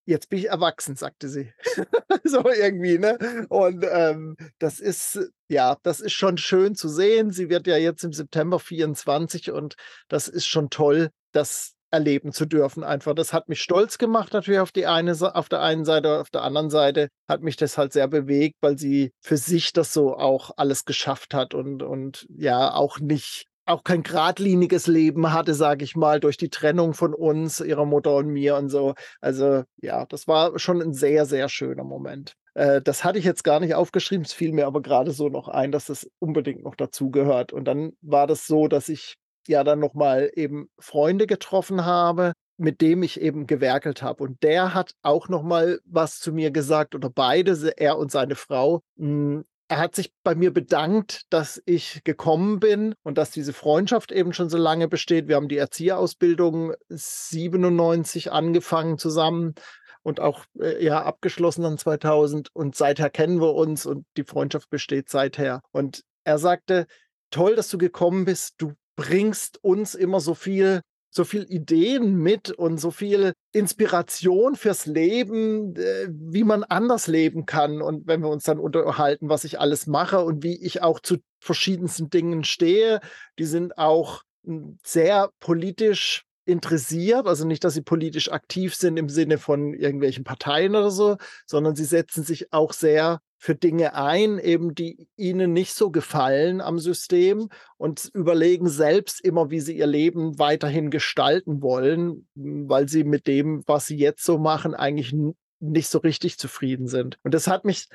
jetzt bin ich erwachsen, sagte sie. so irgendwie, ne? Und ähm, das ist, ja, das ist schon schön zu sehen. Sie wird ja jetzt im September 24 und das ist schon toll, dass erleben zu dürfen. Einfach, das hat mich stolz gemacht, natürlich auf die eine, auf der einen Seite, auf der anderen Seite hat mich das halt sehr bewegt, weil sie für sich das so auch alles geschafft hat und, und ja, auch nicht auch kein geradliniges Leben hatte, sage ich mal, durch die Trennung von uns, ihrer Mutter und mir und so. Also ja, das war schon ein sehr, sehr schöner Moment. Äh, das hatte ich jetzt gar nicht aufgeschrieben, es fiel mir aber gerade so noch ein, dass das unbedingt noch dazugehört. Und dann war das so, dass ich ja dann nochmal eben Freunde getroffen habe, mit dem ich eben gewerkelt habe. Und der hat auch nochmal was zu mir gesagt, oder beide, er und seine Frau. Hm, er hat sich bei mir bedankt, dass ich gekommen bin und dass diese Freundschaft eben schon so lange besteht. Wir haben die Erzieherausbildung 97 angefangen zusammen und auch äh, ja abgeschlossen dann 2000 und seither kennen wir uns und die Freundschaft besteht seither. Und er sagte, toll, dass du gekommen bist. Du bringst uns immer so viel so viel Ideen mit und so viel Inspiration fürs Leben, äh, wie man anders leben kann. Und wenn wir uns dann unterhalten, was ich alles mache und wie ich auch zu verschiedensten Dingen stehe, die sind auch hm, sehr politisch interessiert, also nicht, dass sie politisch aktiv sind im Sinne von irgendwelchen Parteien oder so, sondern sie setzen sich auch sehr für Dinge ein, eben die ihnen nicht so gefallen am System und überlegen selbst immer, wie sie ihr Leben weiterhin gestalten wollen, weil sie mit dem, was sie jetzt so machen, eigentlich nicht so richtig zufrieden sind. Und das hat mich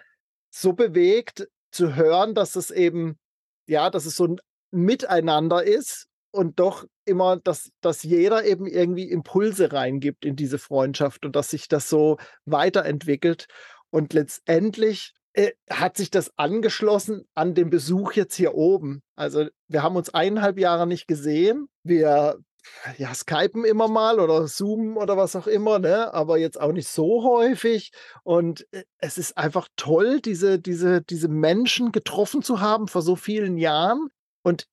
so bewegt zu hören, dass es eben, ja, dass es so ein Miteinander ist und doch immer, dass, dass jeder eben irgendwie Impulse reingibt in diese Freundschaft und dass sich das so weiterentwickelt. Und letztendlich äh, hat sich das angeschlossen an den Besuch jetzt hier oben. Also wir haben uns eineinhalb Jahre nicht gesehen. Wir ja, skypen immer mal oder zoomen oder was auch immer, ne? aber jetzt auch nicht so häufig. Und äh, es ist einfach toll, diese, diese, diese Menschen getroffen zu haben vor so vielen Jahren. Und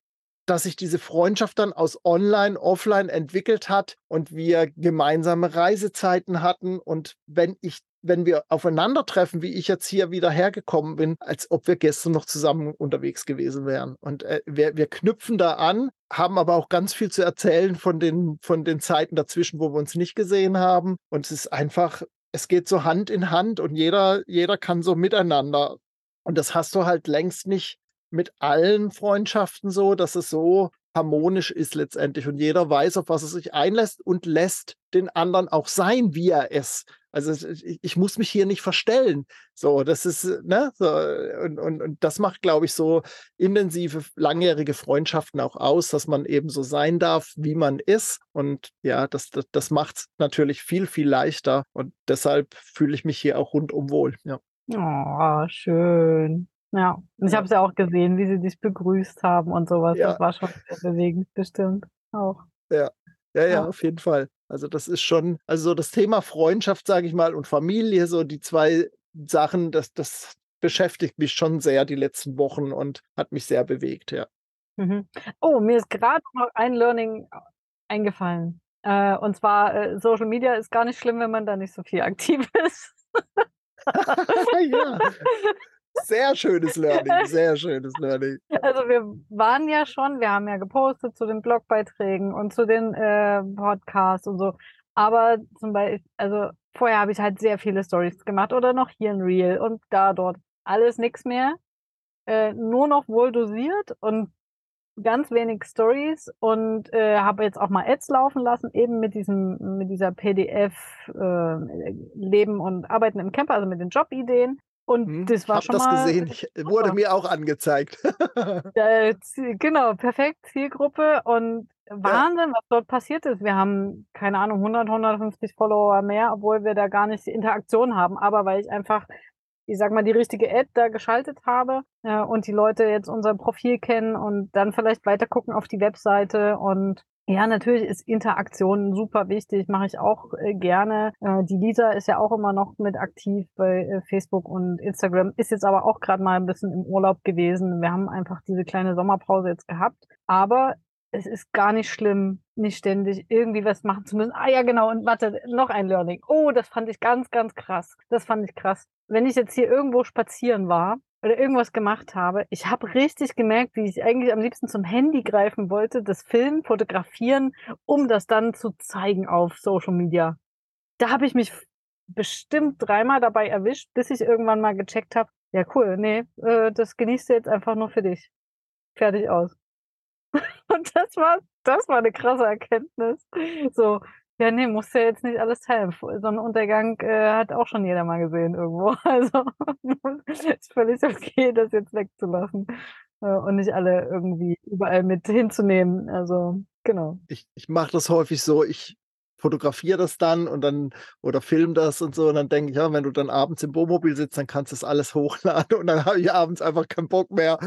dass sich diese Freundschaft dann aus Online, Offline entwickelt hat und wir gemeinsame Reisezeiten hatten. Und wenn ich wenn wir aufeinandertreffen, wie ich jetzt hier wieder hergekommen bin, als ob wir gestern noch zusammen unterwegs gewesen wären. Und äh, wir, wir knüpfen da an, haben aber auch ganz viel zu erzählen von den, von den Zeiten dazwischen, wo wir uns nicht gesehen haben. Und es ist einfach, es geht so Hand in Hand und jeder, jeder kann so miteinander. Und das hast du halt längst nicht mit allen Freundschaften so, dass es so harmonisch ist letztendlich und jeder weiß, auf was er sich einlässt und lässt den anderen auch sein, wie er ist. Also ich, ich muss mich hier nicht verstellen. So, das ist, ne, so, und, und, und das macht, glaube ich, so intensive, langjährige Freundschaften auch aus, dass man eben so sein darf, wie man ist. Und ja, das, das, das macht es natürlich viel, viel leichter. Und deshalb fühle ich mich hier auch rundum wohl. Ja. Oh, schön. Ja, ich habe es ja auch gesehen, wie sie dich begrüßt haben und sowas. Ja. Das war schon sehr bewegend, bestimmt auch. Ja, ja, ja, ja, auf jeden Fall. Also das ist schon, also so das Thema Freundschaft, sage ich mal, und Familie, so die zwei Sachen, das, das beschäftigt mich schon sehr die letzten Wochen und hat mich sehr bewegt, ja. Mhm. Oh, mir ist gerade noch ein Learning eingefallen. Äh, und zwar, äh, Social Media ist gar nicht schlimm, wenn man da nicht so viel aktiv ist. ja. Sehr schönes Learning, sehr schönes Learning. Also wir waren ja schon, wir haben ja gepostet zu den Blogbeiträgen und zu den äh, Podcasts und so. Aber zum Beispiel, also vorher habe ich halt sehr viele Stories gemacht oder noch hier ein Reel und da dort alles nichts mehr. Äh, nur noch wohl dosiert und ganz wenig Stories und äh, habe jetzt auch mal Ads laufen lassen, eben mit diesem, mit dieser PDF äh, Leben und Arbeiten im Camper, also mit den Jobideen. Und hm, das war schon das mal. gesehen, ich, wurde mir auch angezeigt. äh, genau, perfekt, Zielgruppe und Wahnsinn, ja. was dort passiert ist. Wir haben, keine Ahnung, 100, 150 Follower mehr, obwohl wir da gar nicht die Interaktion haben, aber weil ich einfach, ich sag mal, die richtige Ad da geschaltet habe äh, und die Leute jetzt unser Profil kennen und dann vielleicht weiter gucken auf die Webseite und Ja, natürlich ist Interaktion super wichtig, mache ich auch äh, gerne. Äh, die Lisa ist ja auch immer noch mit aktiv bei äh, Facebook und Instagram, ist jetzt aber auch gerade mal ein bisschen im Urlaub gewesen. Wir haben einfach diese kleine Sommerpause jetzt gehabt. Aber es ist gar nicht schlimm, nicht ständig irgendwie was machen zu müssen. Ah ja, genau, und warte, noch ein Learning. Oh, das fand ich ganz, ganz krass. Das fand ich krass. Wenn ich jetzt hier irgendwo spazieren war oder irgendwas gemacht habe, ich habe richtig gemerkt, wie ich eigentlich am liebsten zum Handy greifen wollte, das Filmen, fotografieren, um das dann zu zeigen auf Social Media. Da habe ich mich bestimmt dreimal dabei erwischt, bis ich irgendwann mal gecheckt habe, ja cool, nee, äh, das genießt du jetzt einfach nur für dich. Fertig aus. Und das war, das war eine krasse Erkenntnis. So, ja, nee, musst ja jetzt nicht alles teilen. Sonnenuntergang äh, hat auch schon jeder mal gesehen irgendwo. Also ist völlig okay, das jetzt wegzulassen äh, und nicht alle irgendwie überall mit hinzunehmen. Also genau. Ich, ich mache das häufig so, ich fotografiere das dann und dann oder film das und so und dann denke ich, ja, wenn du dann abends im Wohnmobil sitzt, dann kannst du das alles hochladen und dann habe ich abends einfach keinen Bock mehr.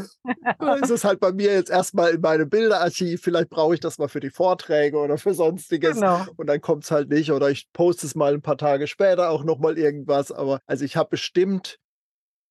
dann ist es halt bei mir jetzt erstmal in meinem Bilderarchiv, vielleicht brauche ich das mal für die Vorträge oder für sonstiges genau. und dann kommt es halt nicht oder ich poste es mal ein paar Tage später auch nochmal irgendwas, aber also ich habe bestimmt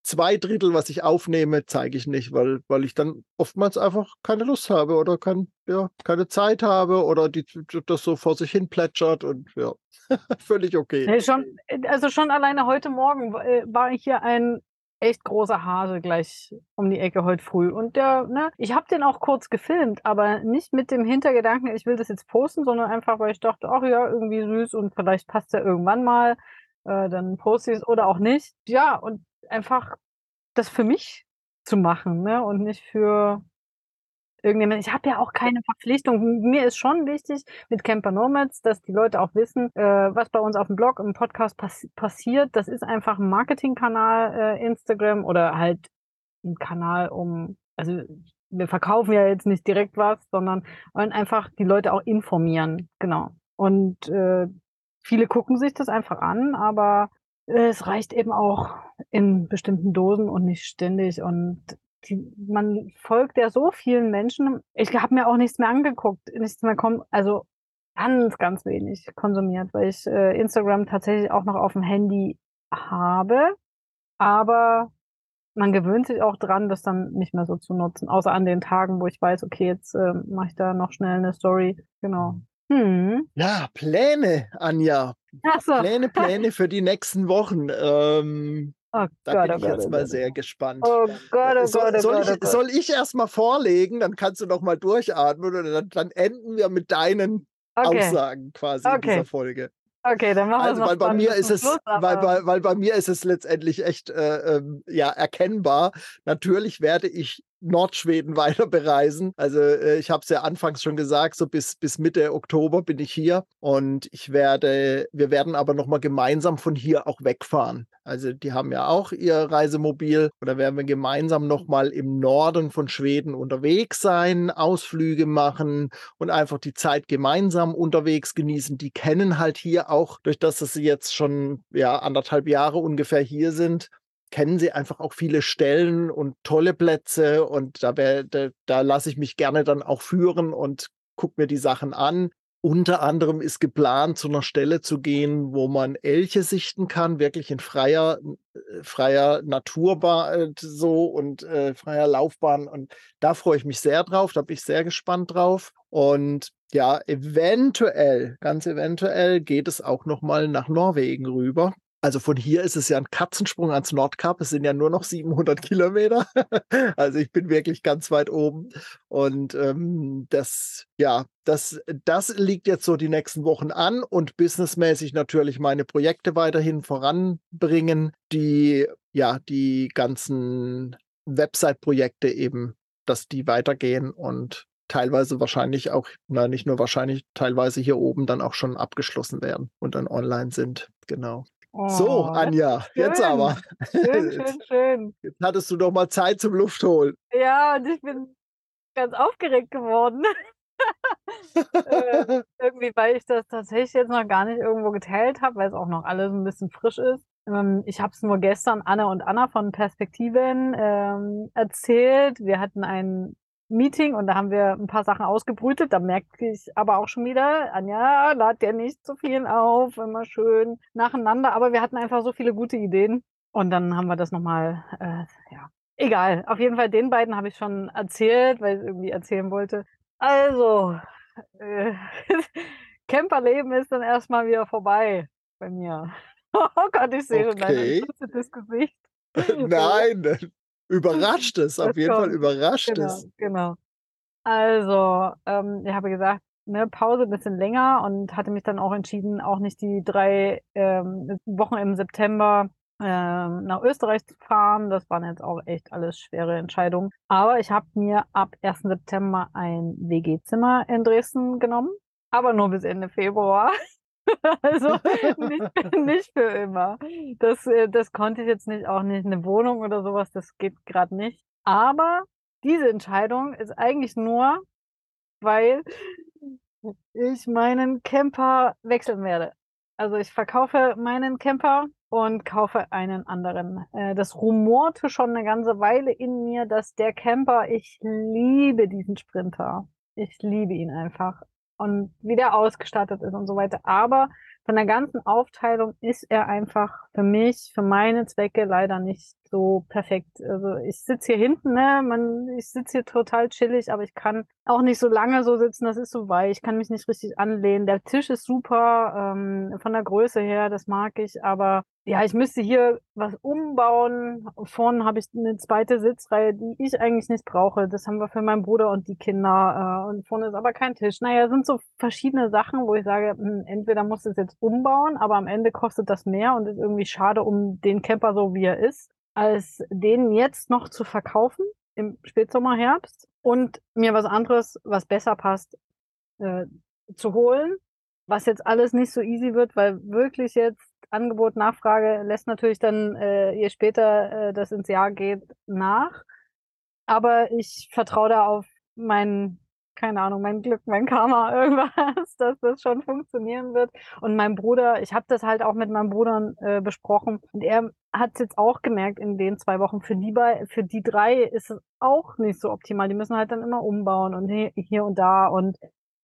zwei Drittel, was ich aufnehme, zeige ich nicht, weil, weil ich dann oftmals einfach keine Lust habe oder kein, ja, keine Zeit habe oder die, das so vor sich hin plätschert und ja, völlig okay. Hey, schon, also schon alleine heute Morgen äh, war hier ein echt großer Hase gleich um die Ecke heute früh. Und der, ne, ich habe den auch kurz gefilmt, aber nicht mit dem Hintergedanken, ich will das jetzt posten, sondern einfach, weil ich dachte, ach ja, irgendwie süß und vielleicht passt er irgendwann mal. Äh, dann poste ich es oder auch nicht. Ja, und einfach das für mich zu machen, ne? Und nicht für irgendjemand. Ich habe ja auch keine Verpflichtung. Mir ist schon wichtig mit Camper Nomads, dass die Leute auch wissen, äh, was bei uns auf dem Blog, im Podcast pass passiert. Das ist einfach ein Marketingkanal, äh, Instagram oder halt ein Kanal, um, also wir verkaufen ja jetzt nicht direkt was, sondern wollen einfach die Leute auch informieren. Genau. Und äh, viele gucken sich das einfach an, aber es reicht eben auch in bestimmten Dosen und nicht ständig. Und die, man folgt ja so vielen Menschen. Ich habe mir auch nichts mehr angeguckt, nichts mehr kommen. Also ganz, ganz wenig konsumiert, weil ich äh, Instagram tatsächlich auch noch auf dem Handy habe. Aber man gewöhnt sich auch dran, das dann nicht mehr so zu nutzen. Außer an den Tagen, wo ich weiß, okay, jetzt äh, mache ich da noch schnell eine Story. Genau. Hm. Ja, Pläne, Anja. So. Pläne, Pläne für die nächsten Wochen. Ähm, oh da Gott, bin oh ich oh jetzt Gott, mal oh sehr gespannt. Oh Gott, oh soll, Gott, oh soll, Gott, ich, soll ich erst mal vorlegen, dann kannst du noch mal durchatmen und dann, dann enden wir mit deinen okay. Aussagen quasi okay. in dieser Folge. Okay, dann machen wir also, weil bei mir ist es, Schluss, weil, weil, weil bei mir ist es letztendlich echt äh, ähm, ja erkennbar. Natürlich werde ich Nordschweden weiter bereisen. Also äh, ich habe es ja anfangs schon gesagt, so bis, bis Mitte Oktober bin ich hier und ich werde, wir werden aber nochmal gemeinsam von hier auch wegfahren. Also die haben ja auch ihr Reisemobil oder werden wir gemeinsam nochmal im Norden von Schweden unterwegs sein, Ausflüge machen und einfach die Zeit gemeinsam unterwegs genießen. Die kennen halt hier auch, durch das, dass sie jetzt schon ja anderthalb Jahre ungefähr hier sind, kennen sie einfach auch viele Stellen und tolle Plätze und da, da, da lasse ich mich gerne dann auch führen und gucke mir die Sachen an. Unter anderem ist geplant, zu einer Stelle zu gehen, wo man Elche sichten kann, wirklich in freier, äh, freier Naturbahn so und äh, freier Laufbahn. Und da freue ich mich sehr drauf, da bin ich sehr gespannt drauf. Und ja, eventuell, ganz eventuell geht es auch nochmal nach Norwegen rüber. Also von hier ist es ja ein Katzensprung ans Nordkap. Es sind ja nur noch 700 Kilometer. also ich bin wirklich ganz weit oben. Und ähm, das, ja, das, das liegt jetzt so die nächsten Wochen an und businessmäßig natürlich meine Projekte weiterhin voranbringen, die, ja, die ganzen Website-Projekte eben, dass die weitergehen und teilweise wahrscheinlich auch, na nicht nur wahrscheinlich, teilweise hier oben dann auch schon abgeschlossen werden und dann online sind. Genau. Oh, so, Anja, jetzt aber. Schön, schön, schön. Jetzt hattest du doch mal Zeit zum Luftholen. Ja, und ich bin ganz aufgeregt geworden. äh, irgendwie, weil ich das tatsächlich jetzt noch gar nicht irgendwo geteilt habe, weil es auch noch alles ein bisschen frisch ist. Ähm, ich habe es nur gestern Anne und Anna von Perspektiven ähm, erzählt. Wir hatten ein Meeting und da haben wir ein paar Sachen ausgebrütet. Da merke ich aber auch schon wieder, Anja, lad dir nicht zu viel auf, immer schön nacheinander. Aber wir hatten einfach so viele gute Ideen. Und dann haben wir das nochmal, äh, ja, egal. Auf jeden Fall den beiden habe ich schon erzählt, weil ich irgendwie erzählen wollte. Also, äh, Camperleben ist dann erstmal wieder vorbei bei mir. Oh Gott, ich sehe Okay. schon dein Gesicht. Nein, überrascht es, auf jeden Fall kommt. überrascht Genau, es. genau. Also, ähm, ich habe gesagt, ne, Pause ein bisschen länger und hatte mich dann auch entschieden, auch nicht die drei ähm, Wochen im September ähm, nach Österreich zu fahren. Das waren jetzt auch echt alles schwere Entscheidungen. Aber ich habe mir ab 1. September ein WG-Zimmer in Dresden genommen, aber nur bis Ende Februar. Also nicht, nicht für immer. Das, äh, das konnte ich jetzt nicht, auch nicht eine Wohnung oder sowas, das geht gerade nicht. Aber diese Entscheidung ist eigentlich nur, weil ich meinen Camper wechseln werde. Also ich verkaufe meinen Camper und kaufe einen anderen. Äh, Das rumorte schon eine ganze Weile in mir, dass der Camper, ich liebe diesen Sprinter. Ich liebe ihn einfach. Und wie der ausgestattet ist und so weiter. Aber von der ganzen Aufteilung ist er einfach für mich, für meine Zwecke leider nicht so perfekt. Also ich sitze hier hinten, ne, man, ich sitze hier total chillig, aber ich kann auch nicht so lange so sitzen, das ist so weich, ich kann mich nicht richtig anlehnen. Der Tisch ist super, ähm, von der Größe her, das mag ich, aber ja, ich müsste hier was umbauen. Vorne habe ich eine zweite Sitzreihe, die ich eigentlich nicht brauche. Das haben wir für meinen Bruder und die Kinder. Äh, und vorne ist aber kein Tisch. Naja, sind so verschiedene Sachen, wo ich sage, hm, entweder muss es jetzt umbauen, aber am Ende kostet das mehr und ist irgendwie schade um den Camper so, wie er ist, als den jetzt noch zu verkaufen im Spätsommer, Herbst und mir was anderes, was besser passt, äh, zu holen. Was jetzt alles nicht so easy wird, weil wirklich jetzt Angebot, Nachfrage lässt natürlich dann, äh, je später äh, das ins Jahr geht, nach. Aber ich vertraue da auf mein, keine Ahnung, mein Glück, mein Karma, irgendwas, dass das schon funktionieren wird. Und mein Bruder, ich habe das halt auch mit meinem Bruder äh, besprochen und er hat es jetzt auch gemerkt in den zwei Wochen. Für die, bei, für die drei ist es auch nicht so optimal. Die müssen halt dann immer umbauen und hier, und da und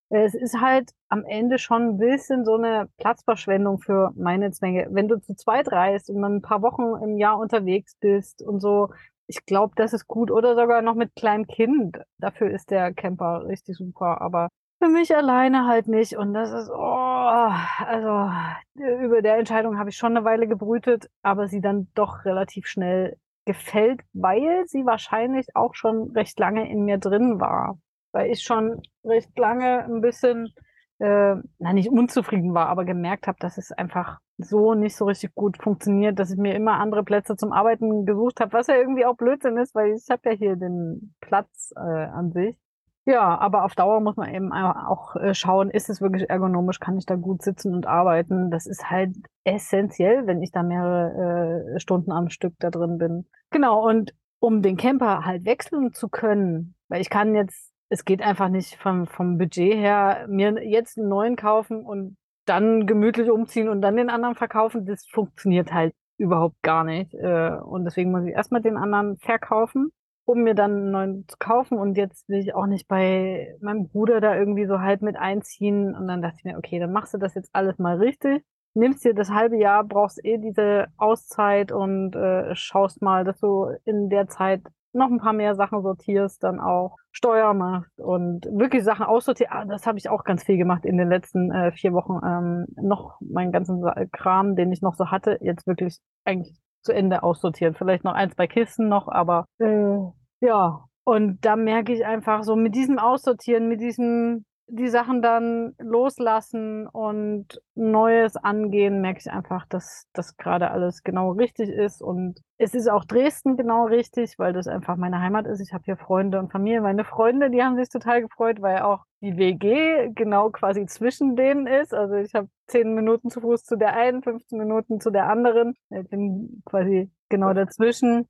es ist halt am Ende schon ein bisschen so eine Platzverschwendung für meine Zwänge. Wenn du zu zweit reist und dann ein paar Wochen im Jahr unterwegs bist und so, ich glaube, das ist gut. Oder sogar noch mit kleinem Kind. Dafür ist der Camper richtig super. Aber für mich alleine halt nicht. Und das ist, oh, also über der Entscheidung habe ich schon eine Weile gebrütet, aber sie dann doch relativ schnell gefällt, weil sie wahrscheinlich auch schon recht lange in mir drin war weil ich schon recht lange ein bisschen, äh, na nicht unzufrieden war, aber gemerkt habe, dass es einfach so nicht so richtig gut funktioniert, dass ich mir immer andere Plätze zum Arbeiten gesucht habe, was ja irgendwie auch Blödsinn ist, weil ich habe ja hier den Platz äh, an sich. Ja, aber auf Dauer muss man eben auch äh, schauen, ist es wirklich ergonomisch, kann ich da gut sitzen und arbeiten? Das ist halt essentiell, wenn ich da mehrere äh, Stunden am Stück da drin bin. Genau, und um den Camper halt wechseln zu können, weil ich kann jetzt es geht einfach nicht vom, vom Budget her, mir jetzt einen neuen kaufen und dann gemütlich umziehen und dann den anderen verkaufen, das funktioniert halt überhaupt gar nicht. Äh, Und deswegen muss ich erstmal den anderen verkaufen, um mir dann einen neuen zu kaufen. Und jetzt will ich auch nicht bei meinem Bruder da irgendwie so halb mit einziehen. Und dann dachte ich mir, okay, dann machst du das jetzt alles mal richtig. Nimmst dir das halbe Jahr, brauchst eh diese Auszeit und äh, schaust mal, dass du in der Zeit noch ein paar mehr Sachen sortierst, dann auch Steuer machst und wirklich Sachen aussortierst. Ah, das habe ich auch ganz viel gemacht in den letzten äh, vier Wochen. Ähm, noch meinen ganzen Kram, den ich noch so hatte, jetzt wirklich eigentlich zu Ende aussortieren. Vielleicht noch ein, zwei Kisten noch, aber äh, ja. Und da merke ich einfach so mit diesem Aussortieren, mit diesem die Sachen dann loslassen und Neues angehen, merke ich einfach, dass das gerade alles genau richtig ist. Und es ist auch Dresden genau richtig, weil das einfach meine Heimat ist. Ich habe hier Freunde und Familie. Meine Freunde, die haben sich total gefreut, weil auch die WG genau quasi zwischen denen ist. Also ich habe zehn Minuten zu Fuß zu der einen, 15 Minuten zu der anderen. Ich bin quasi genau dazwischen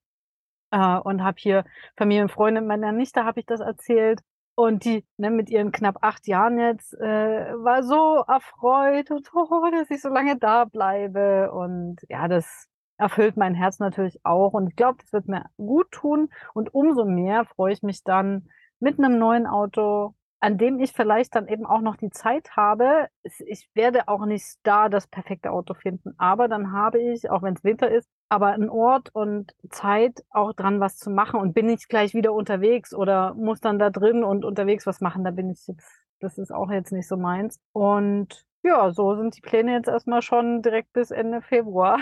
äh, und habe hier Familie und Freunde meiner Nichte, habe ich das erzählt. Und die ne, mit ihren knapp acht Jahren jetzt äh, war so erfreut und oh, dass ich so lange da bleibe. Und ja, das erfüllt mein Herz natürlich auch. Und ich glaube, das wird mir gut tun. Und umso mehr freue ich mich dann, mit einem neuen Auto, an dem ich vielleicht dann eben auch noch die Zeit habe. Ich werde auch nicht da das perfekte Auto finden, aber dann habe ich, auch wenn es Winter ist, aber einen Ort und Zeit auch dran was zu machen und bin ich gleich wieder unterwegs oder muss dann da drin und unterwegs was machen, da bin ich jetzt, das ist auch jetzt nicht so meins. Und ja, so sind die Pläne jetzt erstmal schon direkt bis Ende Februar.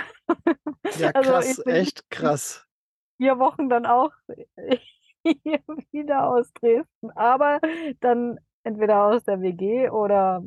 Ja, also krass, also echt krass. Vier Wochen dann auch hier wieder aus Dresden, aber dann entweder aus der WG oder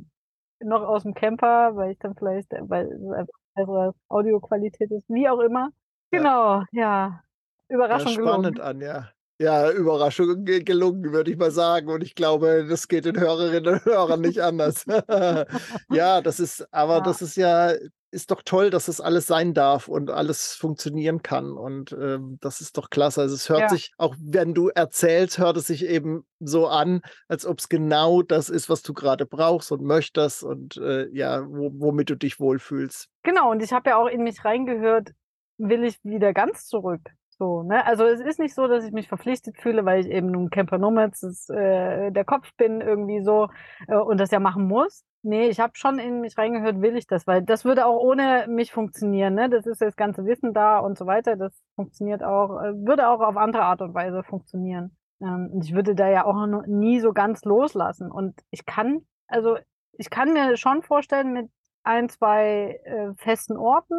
noch aus dem Camper, weil ich dann vielleicht, weil es einfach bessere Audioqualität ist, wie auch immer. Genau, ja. ja. Überraschung ja, spannend, gelungen. Anja. Ja, Überraschung gelungen, würde ich mal sagen. Und ich glaube, das geht den Hörerinnen und Hörern nicht anders. ja, das ist, aber ja. das ist ja, ist doch toll, dass das alles sein darf und alles funktionieren kann. Und ähm, das ist doch klasse. Also es hört ja. sich, auch wenn du erzählst, hört es sich eben so an, als ob es genau das ist, was du gerade brauchst und möchtest und äh, ja, wo, womit du dich wohlfühlst. Genau, und ich habe ja auch in mich reingehört, will ich wieder ganz zurück. So, ne? Also es ist nicht so, dass ich mich verpflichtet fühle, weil ich eben nun Camper Nomads ist, äh, der Kopf bin irgendwie so äh, und das ja machen muss. Nee, ich habe schon in mich reingehört, will ich das, weil das würde auch ohne mich funktionieren. Ne? Das ist das ganze Wissen da und so weiter. Das funktioniert auch, äh, würde auch auf andere Art und Weise funktionieren. Ähm, und ich würde da ja auch nie so ganz loslassen. Und ich kann, also ich kann mir schon vorstellen, mit ein, zwei äh, festen Orten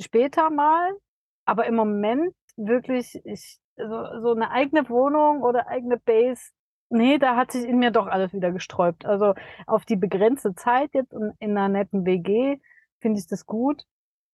später mal, aber im Moment wirklich ich, so, so eine eigene Wohnung oder eigene Base, nee, da hat sich in mir doch alles wieder gesträubt. Also auf die begrenzte Zeit jetzt in, in einer netten WG finde ich das gut.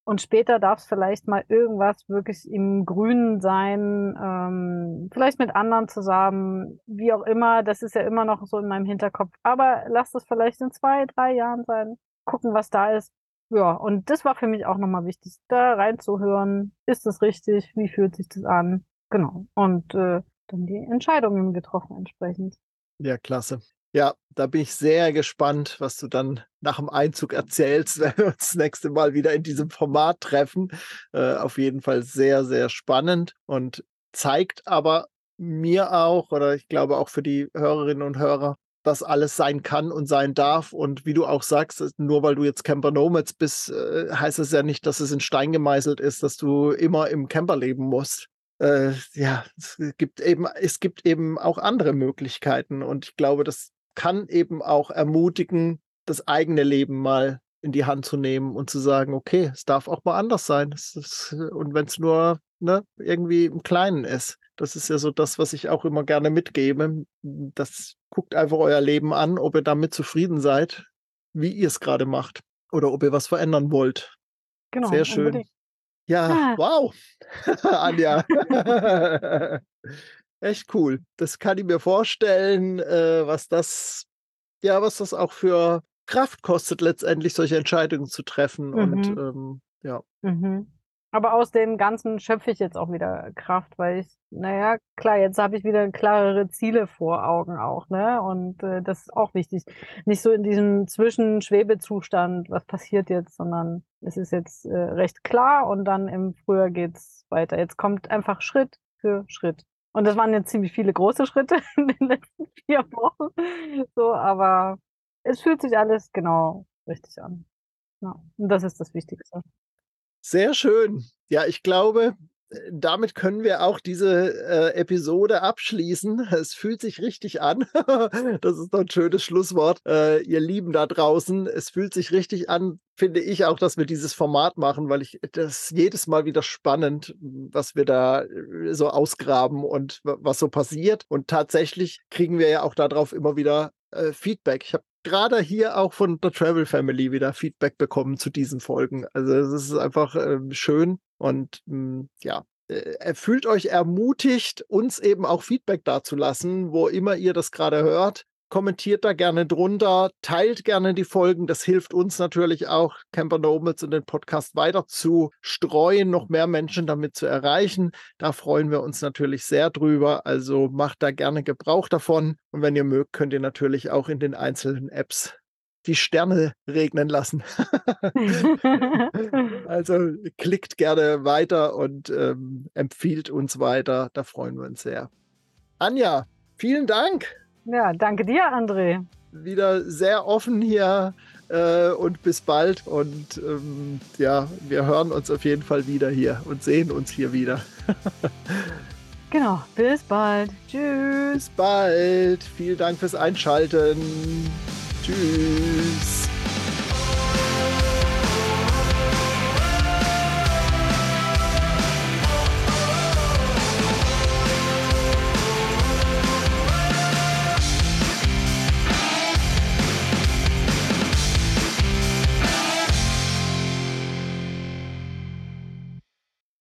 Und später darf es vielleicht mal irgendwas wirklich im Grünen sein, ähm, vielleicht mit anderen zusammen, wie auch immer. Das ist ja immer noch so in meinem Hinterkopf. Aber lasst es vielleicht in zwei, drei Jahren sein. Gucken, was da ist. Ja, und das war für mich auch nochmal wichtig, da reinzuhören. Ist das richtig? Wie fühlt sich das an? Genau. Und äh, dann die Entscheidungen getroffen entsprechend. Ja, klasse. Ja, da bin ich sehr gespannt, was du dann nach dem Einzug erzählst, wenn wir uns das nächste Mal wieder in diesem Format treffen. Äh, auf jeden Fall sehr, sehr spannend und zeigt aber mir auch, oder ich glaube auch für die Hörerinnen und Hörer, das alles sein kann und sein darf. Und wie du auch sagst, nur weil du jetzt Camper Nomads bist, äh, heißt es ja nicht, dass es in Stein gemeißelt ist, dass du immer im Camper leben musst. Äh, ja, es gibt eben, es gibt eben auch andere Möglichkeiten. Und ich glaube, das kann eben auch ermutigen, das eigene Leben mal in die Hand zu nehmen und zu sagen, okay, es darf auch mal anders sein. Ist, und wenn es nur ne, irgendwie im Kleinen ist. Das ist ja so das, was ich auch immer gerne mitgebe. Das guckt einfach euer Leben an, ob ihr damit zufrieden seid, wie ihr es gerade macht oder ob ihr was verändern wollt. Genau. Sehr schön. Unbedingt. Ja, ah. wow. Anja. Echt cool. Das kann ich mir vorstellen, äh, was das, ja, was das auch für Kraft kostet, letztendlich solche Entscheidungen zu treffen. Mhm. Und ähm, ja. Mhm. Aber aus dem Ganzen schöpfe ich jetzt auch wieder Kraft, weil ich, naja, klar, jetzt habe ich wieder klarere Ziele vor Augen auch, ne? Und äh, das ist auch wichtig. Nicht so in diesem Zwischenschwebezustand, was passiert jetzt, sondern es ist jetzt äh, recht klar und dann im Frühjahr geht's weiter. Jetzt kommt einfach Schritt für Schritt. Und das waren jetzt ziemlich viele große Schritte in den letzten vier Wochen. So, aber es fühlt sich alles genau richtig an. Ja, und das ist das Wichtigste. Sehr schön. Ja, ich glaube, äh, damit können wir auch diese äh, Episode abschließen. Es fühlt sich richtig an. das ist doch ein schönes Schlusswort. Äh, ihr Lieben da draußen, es fühlt sich richtig an, finde ich auch, dass wir dieses Format machen, weil ich das jedes Mal wieder spannend, was wir da äh, so ausgraben und was so passiert. Und tatsächlich kriegen wir ja auch darauf immer wieder äh, Feedback. Ich habe gerade hier auch von der Travel Family wieder Feedback bekommen zu diesen Folgen. Also es ist einfach äh, schön und mh, hm, ja, äh, fühlt euch ermutigt, uns eben auch Feedback dazulassen, wo immer ihr das gerade hört kommentiert da gerne drunter, teilt gerne die Folgen. Das hilft uns natürlich auch, Camper Nomads und den Podcast weiter zu streuen, noch mehr Menschen damit zu erreichen. Da freuen wir uns natürlich sehr drüber. Also macht da gerne Gebrauch davon. Und wenn ihr mögt, könnt ihr natürlich auch in den einzelnen Apps die Sterne regnen lassen. also klickt gerne weiter und ähm, empfiehlt uns weiter. Da freuen wir uns sehr. Anja, vielen Dank Ja, danke dir, André. Wieder sehr offen hier äh, und bis bald. Und ähm, ja, wir hören uns auf jeden Fall wieder hier und sehen uns hier wieder. genau, bis bald. Tschüss. Bis bald. Vielen Dank fürs Einschalten. Tschüss.